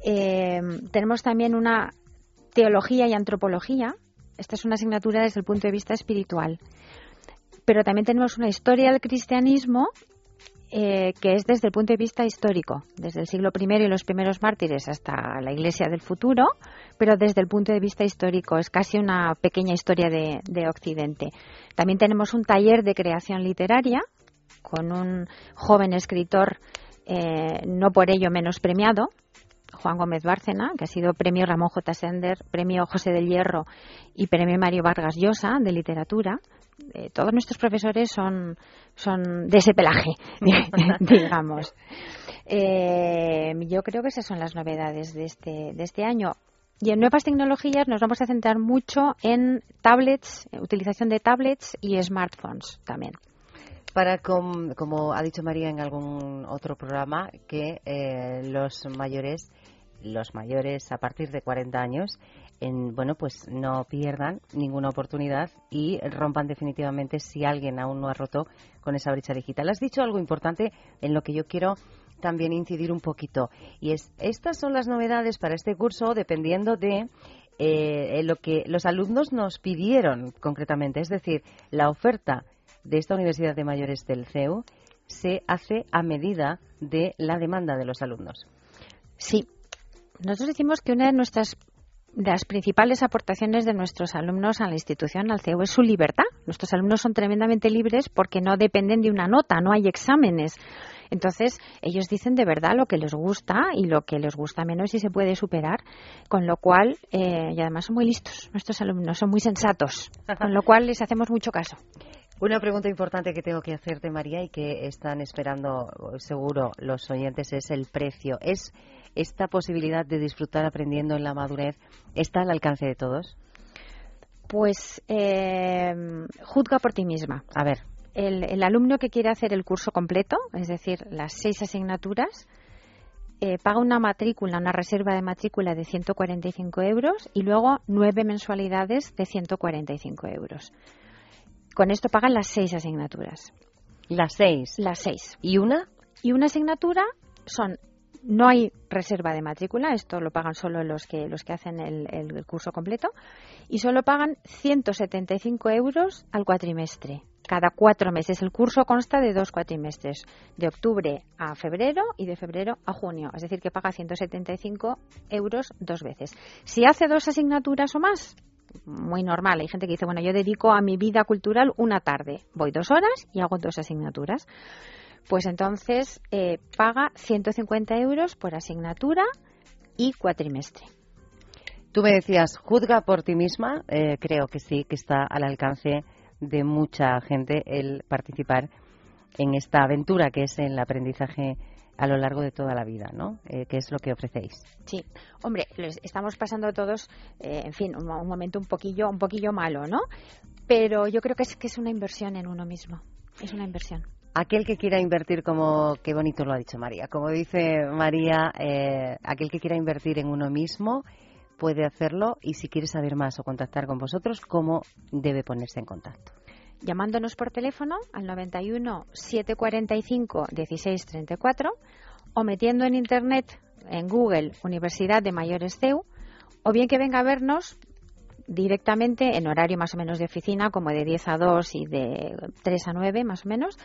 Eh, tenemos también una teología y antropología. Esta es una asignatura desde el punto de vista espiritual. Pero también tenemos una historia del cristianismo eh, que es desde el punto de vista histórico, desde el siglo I y los primeros mártires hasta la Iglesia del futuro, pero desde el punto de vista histórico es casi una pequeña historia de, de Occidente. También tenemos un taller de creación literaria con un joven escritor, eh, no por ello menos premiado, Juan Gómez Bárcena, que ha sido premio Ramón J. Sender, premio José del Hierro y premio Mario Vargas Llosa de literatura. Eh, todos nuestros profesores son, son de ese pelaje, [laughs] [laughs] digamos. Eh, yo creo que esas son las novedades de este, de este año. Y en nuevas tecnologías nos vamos a centrar mucho en tablets, utilización de tablets y smartphones también. Para, como ha dicho María en algún otro programa, que eh, los mayores, los mayores a partir de 40 años, en, bueno, pues no pierdan ninguna oportunidad y rompan definitivamente si alguien aún no ha roto con esa brecha digital. Has dicho algo importante en lo que yo quiero también incidir un poquito. Y es, estas son las novedades para este curso dependiendo de eh, lo que los alumnos nos pidieron concretamente. Es decir, la oferta de esta Universidad de Mayores del CEU se hace a medida de la demanda de los alumnos. Sí. Nosotros decimos que una de nuestras las principales aportaciones de nuestros alumnos a la institución, al CEU, es su libertad. Nuestros alumnos son tremendamente libres porque no dependen de una nota, no hay exámenes. Entonces, ellos dicen de verdad lo que les gusta y lo que les gusta menos y se puede superar, con lo cual, eh, y además son muy listos, nuestros alumnos son muy sensatos, [laughs] con lo cual les hacemos mucho caso. Una pregunta importante que tengo que hacerte, María, y que están esperando seguro los oyentes es el precio. ¿Es esta posibilidad de disfrutar aprendiendo en la madurez está al alcance de todos? Pues eh, juzga por ti misma. A ver el, alumno que quiere hacer el curso completo, es decir, las seis asignaturas, eh, paga una matrícula, una reserva de matrícula de 145 euros y luego nueve mensualidades de 145 euros. Con esto pagan las seis asignaturas. ¿Las seis? Las seis. ¿Y una? Y una asignatura son no hay reserva de matrícula, esto lo pagan solo los que, los que hacen el, el curso completo, y solo pagan 175 euros al cuatrimestre cada cuatro meses. El curso consta de dos cuatrimestres, de octubre a febrero y de febrero a junio. Es decir, que paga 175 euros dos veces. Si hace dos asignaturas o más, muy normal. Hay gente que dice, bueno, yo dedico a mi vida cultural una tarde. Voy dos horas y hago dos asignaturas. Pues entonces eh, paga 150 euros por asignatura y cuatrimestre. Tú me decías, juzga por ti misma. Eh, creo que sí, que está al alcance de mucha gente el participar en esta aventura que es el aprendizaje a lo largo de toda la vida, ¿no? Eh, ¿Qué es lo que ofrecéis? Sí, hombre, estamos pasando todos, eh, en fin, un, momento un poquillo, un poquillo malo, ¿no? Pero yo creo que es que es una inversión en uno mismo, es una inversión. Aquel que quiera invertir, como qué bonito lo ha dicho María, como dice María, eh, aquel que quiera invertir en uno mismo puede hacerlo y si quiere saber más o contactar con vosotros, ¿cómo debe ponerse en contacto? Llamándonos por teléfono al 91 745 1634 o metiendo en internet en Google Universidad de Mayores CEU o bien que venga a vernos directamente en horario más o menos de oficina, como de 10 a 2 y de 3 a 9 más o menos,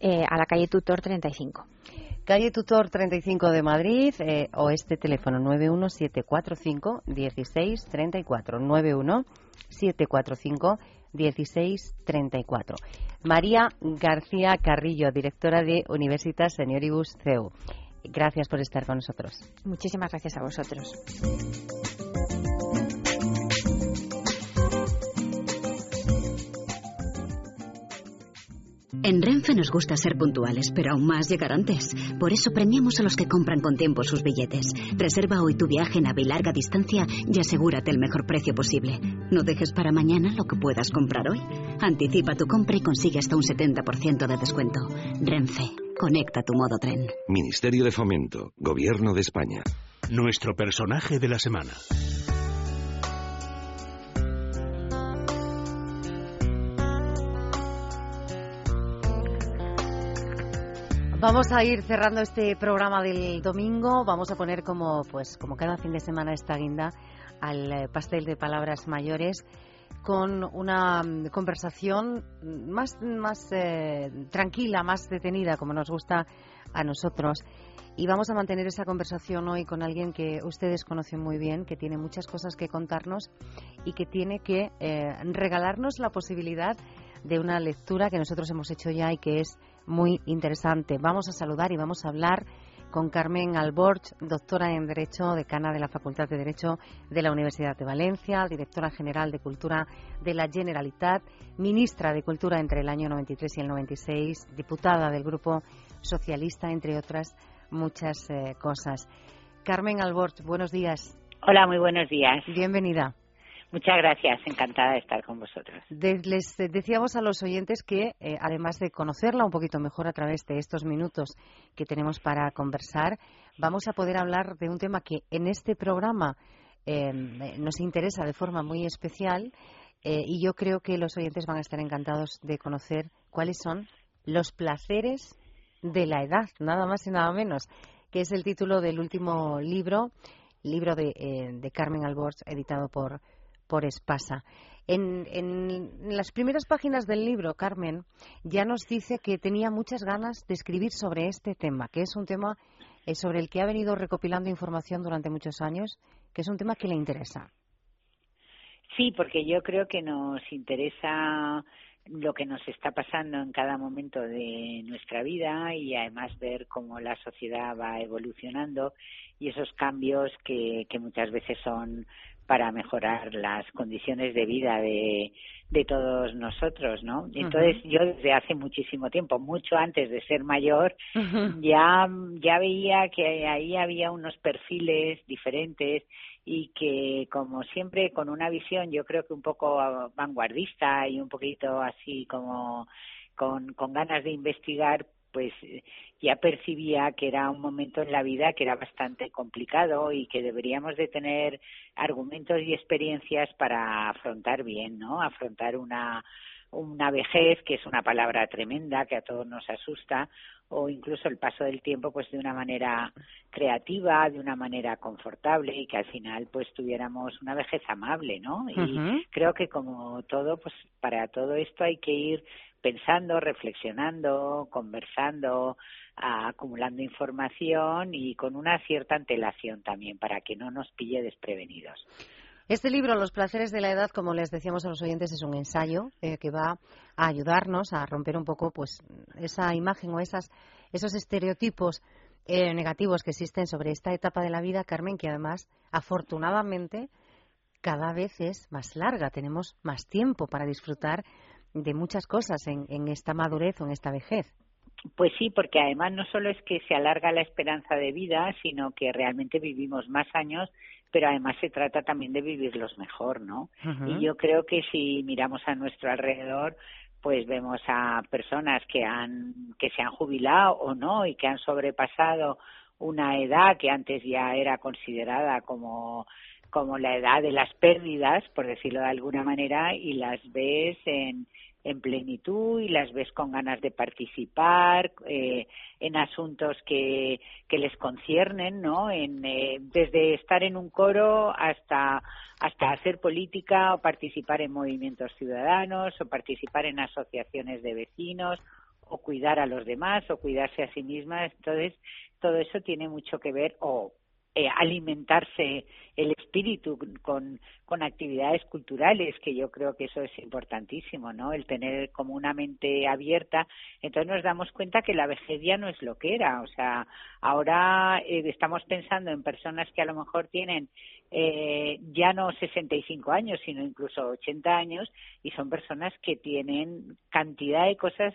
eh, a la calle Tutor 35. Calle Tutor 35 de Madrid eh, o este teléfono 91745 1634 91745 1634. María García Carrillo, directora de Universitas Senioribus CEU. Gracias por estar con nosotros. Muchísimas gracias a vosotros. En Renfe nos gusta ser puntuales, pero aún más llegar antes. Por eso premiamos a los que compran con tiempo sus billetes. Reserva hoy tu viaje en AVE larga distancia y asegúrate el mejor precio posible. No dejes para mañana lo que puedas comprar hoy. Anticipa tu compra y consigue hasta un 70% de descuento. Renfe, conecta tu modo tren. Ministerio de Fomento, Gobierno de España. Nuestro personaje de la semana. Vamos a ir cerrando este programa del domingo. Vamos a poner como, pues, como cada fin de semana esta guinda al eh, pastel de palabras mayores con una mm, conversación más, más eh, tranquila, más detenida, como nos gusta a nosotros. Y vamos a mantener esa conversación hoy con alguien que ustedes conocen muy bien, que tiene muchas cosas que contarnos y que tiene que eh, regalarnos la posibilidad de una lectura que nosotros hemos hecho ya y que es muy interesante. Vamos a saludar y vamos a hablar con Carmen Alborch, doctora en Derecho, decana de la Facultad de Derecho de la Universidad de Valencia, directora general de Cultura de la Generalitat, ministra de Cultura entre el año 93 y el 96, diputada del Grupo Socialista, entre otras muchas eh, cosas. Carmen Alborch, buenos días. Hola, muy buenos días. Bienvenida. Muchas gracias, encantada de estar con vosotros. les decíamos a los oyentes que, eh, además de conocerla un poquito mejor a través de estos minutos que tenemos para conversar, vamos a poder hablar de un tema que en este programa eh, nos interesa de forma muy especial eh, y yo creo que los oyentes van a estar encantados de conocer cuáles son los placeres de la edad, nada más y nada menos, que es el título del último libro, libro de, de Carmen Alborz, editado por por Espasa. En, las primeras páginas del libro, Carmen ya nos dice que tenía muchas ganas de escribir sobre este tema, que es un tema eh, sobre el que ha venido recopilando información durante muchos años, que es un tema que le interesa. Sí, porque yo creo que nos interesa lo que nos está pasando en cada momento de nuestra vida y además ver cómo la sociedad va evolucionando y esos cambios que muchas veces son para mejorar las condiciones de vida de, de todos nosotros, ¿no? Entonces yo desde hace muchísimo tiempo, mucho antes de ser mayor, ya ya veía que ahí había unos perfiles diferentes y que como siempre con una visión yo creo que un poco vanguardista y un poquito así como con, con ganas de investigar pues ya percibía que era un momento en la vida que era bastante complicado y que deberíamos de tener argumentos y experiencias para afrontar bien, ¿no? Afrontar una una vejez, que es una palabra tremenda que a todos nos asusta, o incluso el paso del tiempo pues de una manera creativa, de una manera confortable y que al final pues tuviéramos una vejez amable, ¿no? Y creo que como todo pues para todo esto hay que ir pensando, reflexionando, conversando, acumulando información y con una cierta antelación también para que no nos pille desprevenidos. Este libro, Los placeres de la edad, como les decíamos a los oyentes, es un ensayo eh, que va a ayudarnos a romper un poco pues esa imagen o esas, esos estereotipos eh, negativos que existen sobre esta etapa de la vida, Carmen, que además, afortunadamente, cada vez es más larga. Tenemos más tiempo para disfrutar de muchas cosas en, en esta madurez o en esta vejez. Pues sí, porque además no solo es que se alarga la esperanza de vida, sino que realmente vivimos más años, pero además se trata también de vivirlos mejor, ¿no? Y yo creo que si miramos a nuestro alrededor, pues vemos a personas que han que se han jubilado o no y que han sobrepasado una edad que antes ya era considerada como como la edad de las pérdidas, por decirlo de alguna manera, y las ves en, en plenitud y las ves con ganas de participar eh, en asuntos que, que les conciernen, ¿no? En, eh, desde estar en un coro hasta hasta hacer política o participar en movimientos ciudadanos o participar en asociaciones de vecinos o cuidar a los demás o cuidarse a sí mismas. Entonces, todo eso tiene mucho que ver o eh, alimentarse el espíritu con, con actividades culturales, que yo creo que eso es importantísimo, ¿no? El tener como una mente abierta. Entonces nos damos cuenta que la vejez ya no es lo que era. O sea, ahora eh, estamos pensando en personas que a lo mejor tienen eh, ya no 65 años, sino incluso 80 años, y son personas que tienen cantidad de cosas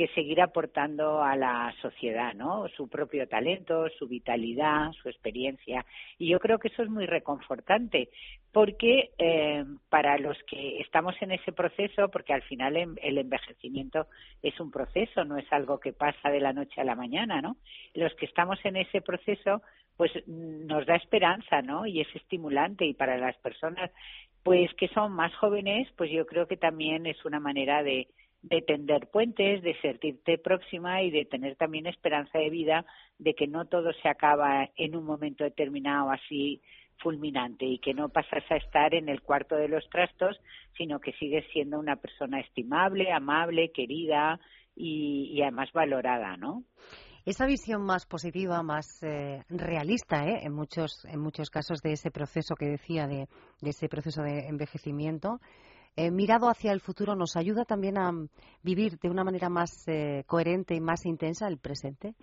que seguir aportando a la sociedad, ¿no? Su propio talento, su vitalidad, su experiencia. Y yo creo que eso es muy reconfortante, porque eh, para los que estamos en ese proceso, porque al final el envejecimiento es un proceso, no es algo que pasa de la noche a la mañana, ¿no? Los que estamos en ese proceso, pues nos da esperanza, ¿no? Y es estimulante y para las personas pues que son más jóvenes, pues yo creo que también es una manera de de tender puentes, de sentirte próxima y de tener también esperanza de vida de que no todo se acaba en un momento determinado así fulminante y que no pasas a estar en el cuarto de los trastos, sino que sigues siendo una persona estimable, amable, querida y, además valorada, ¿no? Esa visión más positiva, más eh, realista, ¿eh? en muchos en muchos casos de ese proceso que decía de, de ese proceso de envejecimiento, eh, mirado hacia el futuro nos ayuda también a vivir de una manera más eh, coherente y más intensa el presente?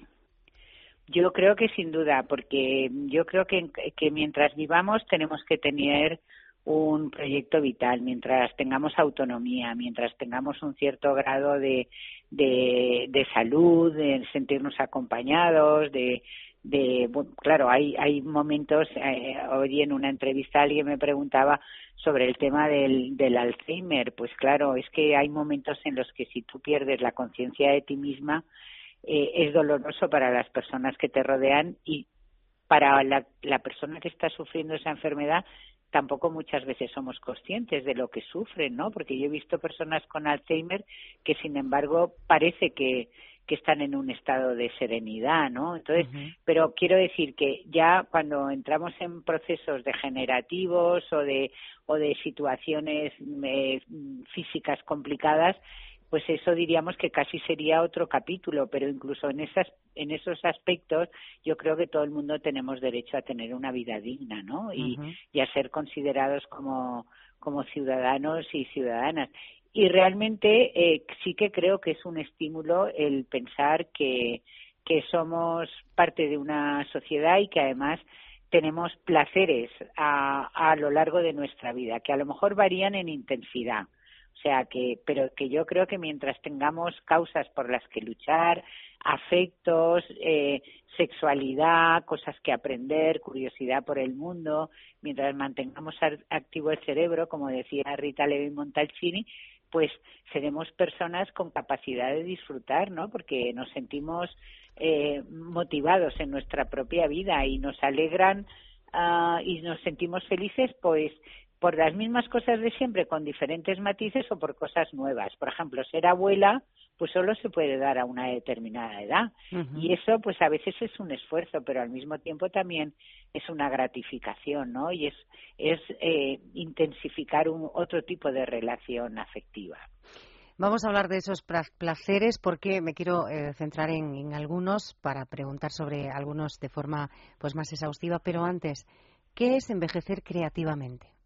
Yo creo que sin duda, porque yo creo que, que mientras vivamos tenemos que tener un proyecto vital, mientras tengamos autonomía, mientras tengamos un cierto grado de, de, salud, de sentirnos acompañados, de, de claro, hay, hay momentos, eh, hoy en una entrevista alguien me preguntaba sobre el tema del, del Alzheimer, pues claro, es que hay momentos en los que si tú pierdes la conciencia de ti misma, eh, es doloroso para las personas que te rodean y para la persona que está sufriendo esa enfermedad tampoco muchas veces somos conscientes de lo que sufren, ¿no? Porque yo he visto personas con Alzheimer que, sin embargo, parece que, que están en un estado de serenidad, ¿no? Entonces, pero quiero decir que ya cuando entramos en procesos degenerativos o de o de situaciones eh, físicas complicadas, pues eso diríamos que casi sería otro capítulo, pero incluso en esas en esos aspectos yo creo que todo el mundo tenemos derecho a tener una vida digna, ¿no? Y, y a ser considerados como como ciudadanos y ciudadanas. Y realmente eh, sí que creo que es un estímulo el pensar que que somos parte de una sociedad y que además tenemos placeres a, a lo largo de nuestra vida, que a lo mejor varían en intensidad. O sea que, pero que yo creo que mientras tengamos causas por las que luchar, afectos, eh, sexualidad, cosas que aprender, curiosidad por el mundo, mientras mantengamos activo el cerebro, como decía Rita Levi Montalcini, pues seremos personas con capacidad de disfrutar, ¿no? Porque nos sentimos eh, motivados en nuestra propia vida y nos alegran uh, y nos sentimos felices, pues por las mismas cosas de siempre con diferentes matices o por cosas nuevas. Por ejemplo, ser abuela pues solo se puede dar a una determinada edad y eso pues a veces es un esfuerzo, pero al mismo tiempo también es una gratificación, ¿no? Y es es eh, intensificar un otro tipo de relación afectiva. Vamos a hablar de esos placeres porque me quiero eh, centrar en, en, algunos para preguntar sobre algunos de forma pues más exhaustiva, pero antes, ¿qué es envejecer creativamente?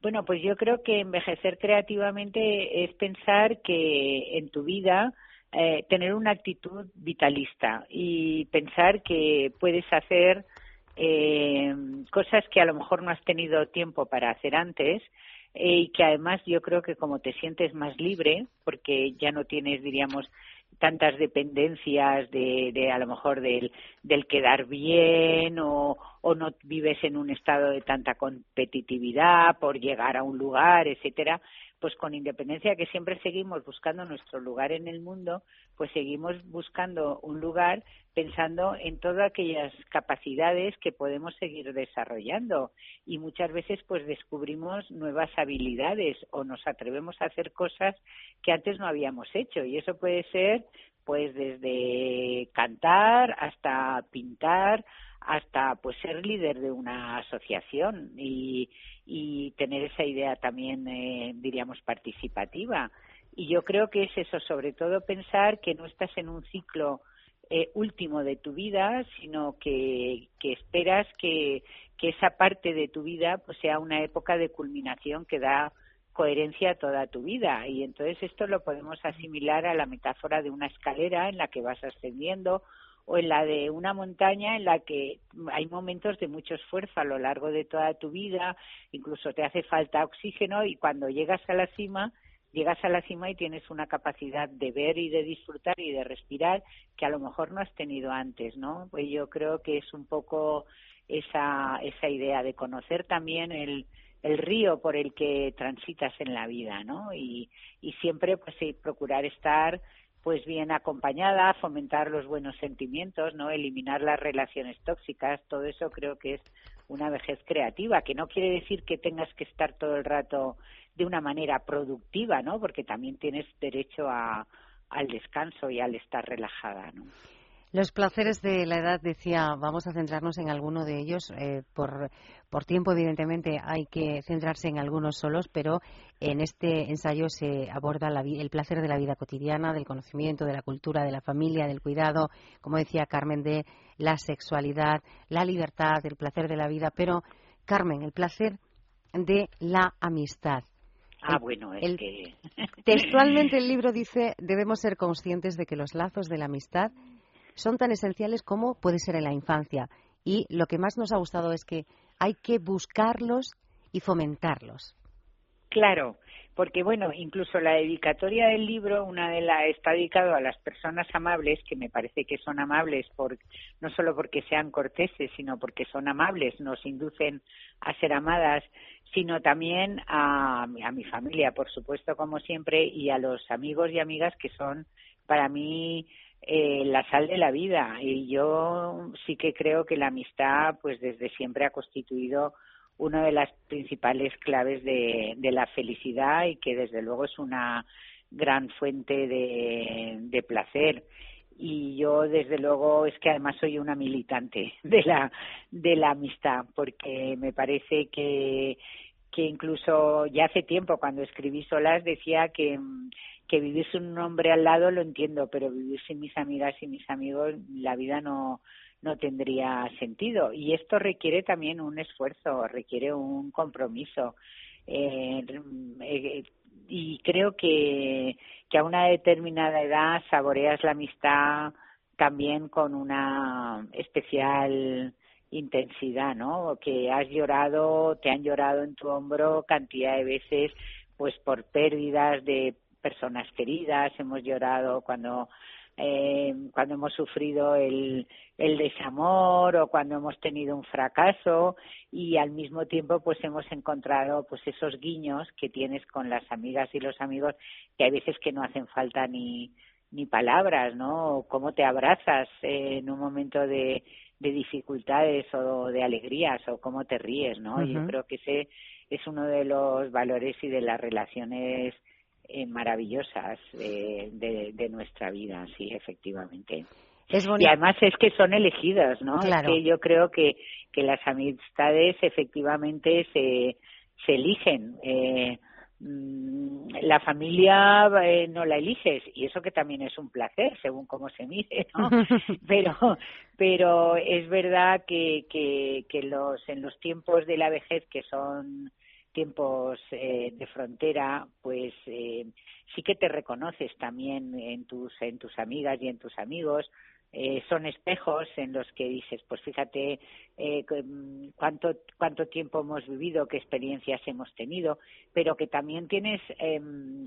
Bueno, pues yo creo que envejecer creativamente es pensar que en tu vida eh, tener una actitud vitalista y pensar que puedes hacer eh, cosas que a lo mejor no has tenido tiempo para hacer antes eh, y que además yo creo que como te sientes más libre porque ya no tienes diríamos tantas dependencias de, de a lo mejor del, del quedar bien o, o no vives en un estado de tanta competitividad por llegar a un lugar, etcétera, pues con independencia de que siempre seguimos buscando nuestro lugar en el mundo, pues seguimos buscando un lugar pensando en todas aquellas capacidades que podemos seguir desarrollando. Y muchas veces pues descubrimos nuevas habilidades o nos atrevemos a hacer cosas que antes no habíamos hecho. Y eso puede ser pues desde cantar hasta pintar hasta pues ser líder de una asociación y, y tener esa idea también eh, diríamos participativa. Y yo creo que es eso sobre todo pensar que no estás en un ciclo eh, último de tu vida sino que, que esperas que, que esa parte de tu vida pues sea una época de culminación que da coherencia a toda tu vida. Y entonces esto lo podemos asimilar a la metáfora de una escalera en la que vas ascendiendo o en la de una montaña en la que hay momentos de mucho esfuerzo a lo largo de toda tu vida, incluso te hace falta oxígeno y cuando llegas a la cima, llegas a la cima y tienes una capacidad de ver y de disfrutar y de respirar que a lo mejor no has tenido antes, ¿no? Pues yo creo que es un poco esa esa idea de conocer también el el río por el que transitas en la vida, ¿no? Y, y siempre pues procurar estar pues bien acompañada, fomentar los buenos sentimientos, ¿no? Eliminar las relaciones tóxicas, todo eso creo que es una vejez creativa, que no quiere decir que tengas que estar todo el rato de una manera productiva, ¿no? Porque también tienes derecho a, al descanso y al estar relajada, ¿no? Los placeres de la edad, decía, vamos a centrarnos en alguno de ellos. Eh, por, por tiempo, evidentemente, hay que centrarse en algunos solos, pero en este ensayo se aborda el placer de la vida cotidiana, del conocimiento, de la cultura, de la familia, del cuidado, como decía Carmen, de la sexualidad, la libertad, el placer de la vida. Pero, Carmen, el placer de la amistad. Ah, bueno, es que... Textualmente el libro dice, debemos ser conscientes de que los lazos de la amistad son tan esenciales como puede ser en la infancia. Y lo que más nos ha gustado es que hay que buscarlos y fomentarlos. Claro, porque bueno, incluso la dedicatoria del libro, una de las está dedicado a las personas amables, que me parece que son amables por no solo porque sean corteses, sino porque son amables, nos inducen a ser amadas, sino también a, a mi familia, por supuesto, como siempre, y a los amigos y amigas que son para mí eh, la sal de la vida. Y yo sí que creo que la amistad, pues desde siempre ha constituido una de las principales claves de, la felicidad y que desde luego es una gran fuente de, de placer y yo desde luego es que además soy una militante [laughs] de la de la amistad porque me parece que que incluso ya hace tiempo cuando escribí solas decía que que vivir sin un hombre al lado lo entiendo, pero vivir sin mis amigas y mis amigos la vida no no tendría sentido y esto requiere también un esfuerzo, requiere un compromiso. Eh, eh, y creo que, que a una determinada edad saboreas la amistad también con una especial intensidad, ¿no? Que has llorado, te han llorado en tu hombro cantidad de veces, pues por pérdidas de personas queridas, hemos llorado cuando eh, cuando hemos sufrido el, el desamor o cuando hemos tenido un fracaso y al mismo tiempo pues hemos encontrado pues esos guiños que tienes con las amigas y los amigos que hay veces que no hacen falta ni ni palabras, ¿no? O cómo te abrazas en un momento de, de dificultades o de alegrías o cómo te ríes, ¿no? Yo creo que ese es uno de los valores y de las relaciones eh, maravillosas eh, de, de, nuestra vida, sí, efectivamente. y además es que son elegidas, ¿no? Es que yo creo que, que las amistades efectivamente se, se eligen. Eh, mm, la familia eh, no la eliges y eso que también es un placer según cómo se mide no [laughs] pero pero es verdad que, que que los en los tiempos de la vejez que son tiempos eh, de frontera, pues eh, sí que te reconoces también en tus en tus amigas y en tus amigos. Eh, son espejos en los que dices, pues fíjate eh, mm, cuánto cuánto tiempo hemos vivido, qué experiencias hemos tenido, pero que también tienes eh,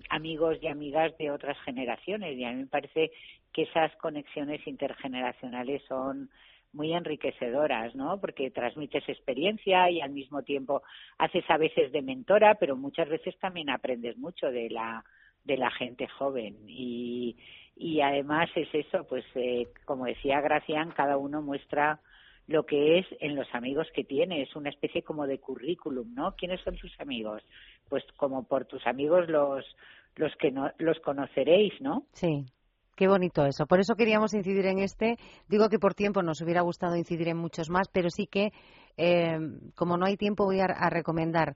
amigos y amigas de otras generaciones y a mí me parece que esas conexiones intergeneracionales son muy enriquecedoras, ¿no? Porque transmites experiencia y al mismo tiempo haces a veces de mentora, pero muchas veces también aprendes mucho de la de la gente joven y y además es eso, pues eh, como decía Gracián, cada uno muestra lo que es en los amigos que tiene, es una especie como de currículum, ¿no? ¿Quiénes son tus amigos? Pues como por tus amigos los los que no los conoceréis, ¿no? Sí. Qué bonito eso. Por eso queríamos incidir en este. Digo que por tiempo nos hubiera gustado incidir en muchos más, pero sí que, eh, como no hay tiempo, voy a, recomendar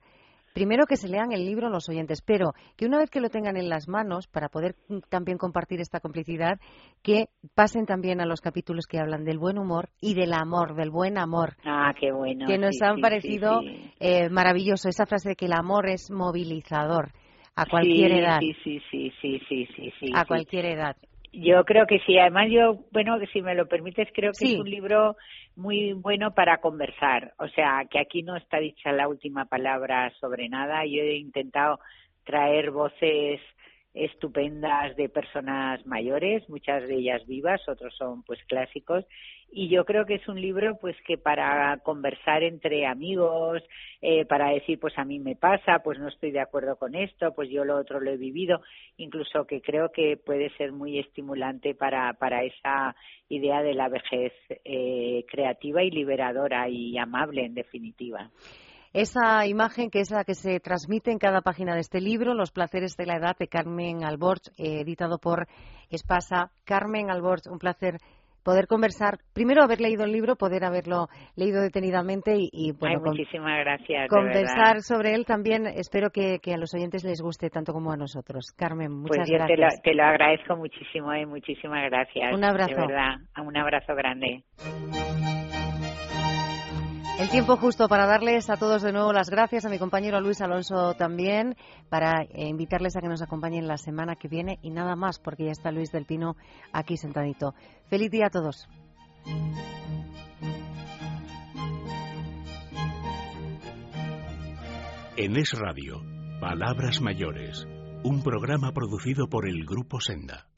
primero que se lean el libro los oyentes, pero que una vez que lo tengan en las manos, para poder también compartir esta complicidad, que pasen también a los capítulos que hablan del buen humor y del amor, del buen amor. Ah, qué bueno. Que nos han parecido eh, maravilloso. Esa frase de que el amor es movilizador a cualquier edad. Sí, sí, sí, sí, sí, sí, A cualquier edad. Yo creo que sí. Además, yo, bueno, si me lo permites, creo que es un libro muy bueno para conversar. O sea, que aquí no está dicha la última palabra sobre nada. Yo he intentado traer voces estupendas de personas mayores, muchas de ellas vivas, otros son pues clásicos. Y yo creo que es un libro pues que para conversar entre amigos, eh, para decir pues a mí me pasa, pues no estoy de acuerdo con esto, pues yo lo otro lo he vivido, incluso que creo que puede ser muy estimulante para para esa idea de la vejez eh, creativa y liberadora y amable en definitiva esa imagen que es la que se transmite en cada página de este libro, Los placeres de la edad de Carmen Alborch, eh, editado por Espasa. Carmen Alborch, un placer poder conversar, primero haber leído el libro, poder haberlo leído detenidamente y, bueno, muchísimas gracias. Conversar sobre él también, espero que, a los oyentes les guste tanto como a nosotros. Carmen, muchas pues yo gracias. Te lo, te lo agradezco muchísimo y muchísimas gracias. Un abrazo. De verdad, un abrazo grande. El tiempo justo para darles a todos de nuevo las gracias, a mi compañero Luis Alonso también, para eh, invitarles a que nos acompañen la semana que viene y nada más, porque ya está Luis del Pino aquí sentadito. Feliz día a todos. En Es Radio, Palabras Mayores, un programa producido por el Grupo Senda.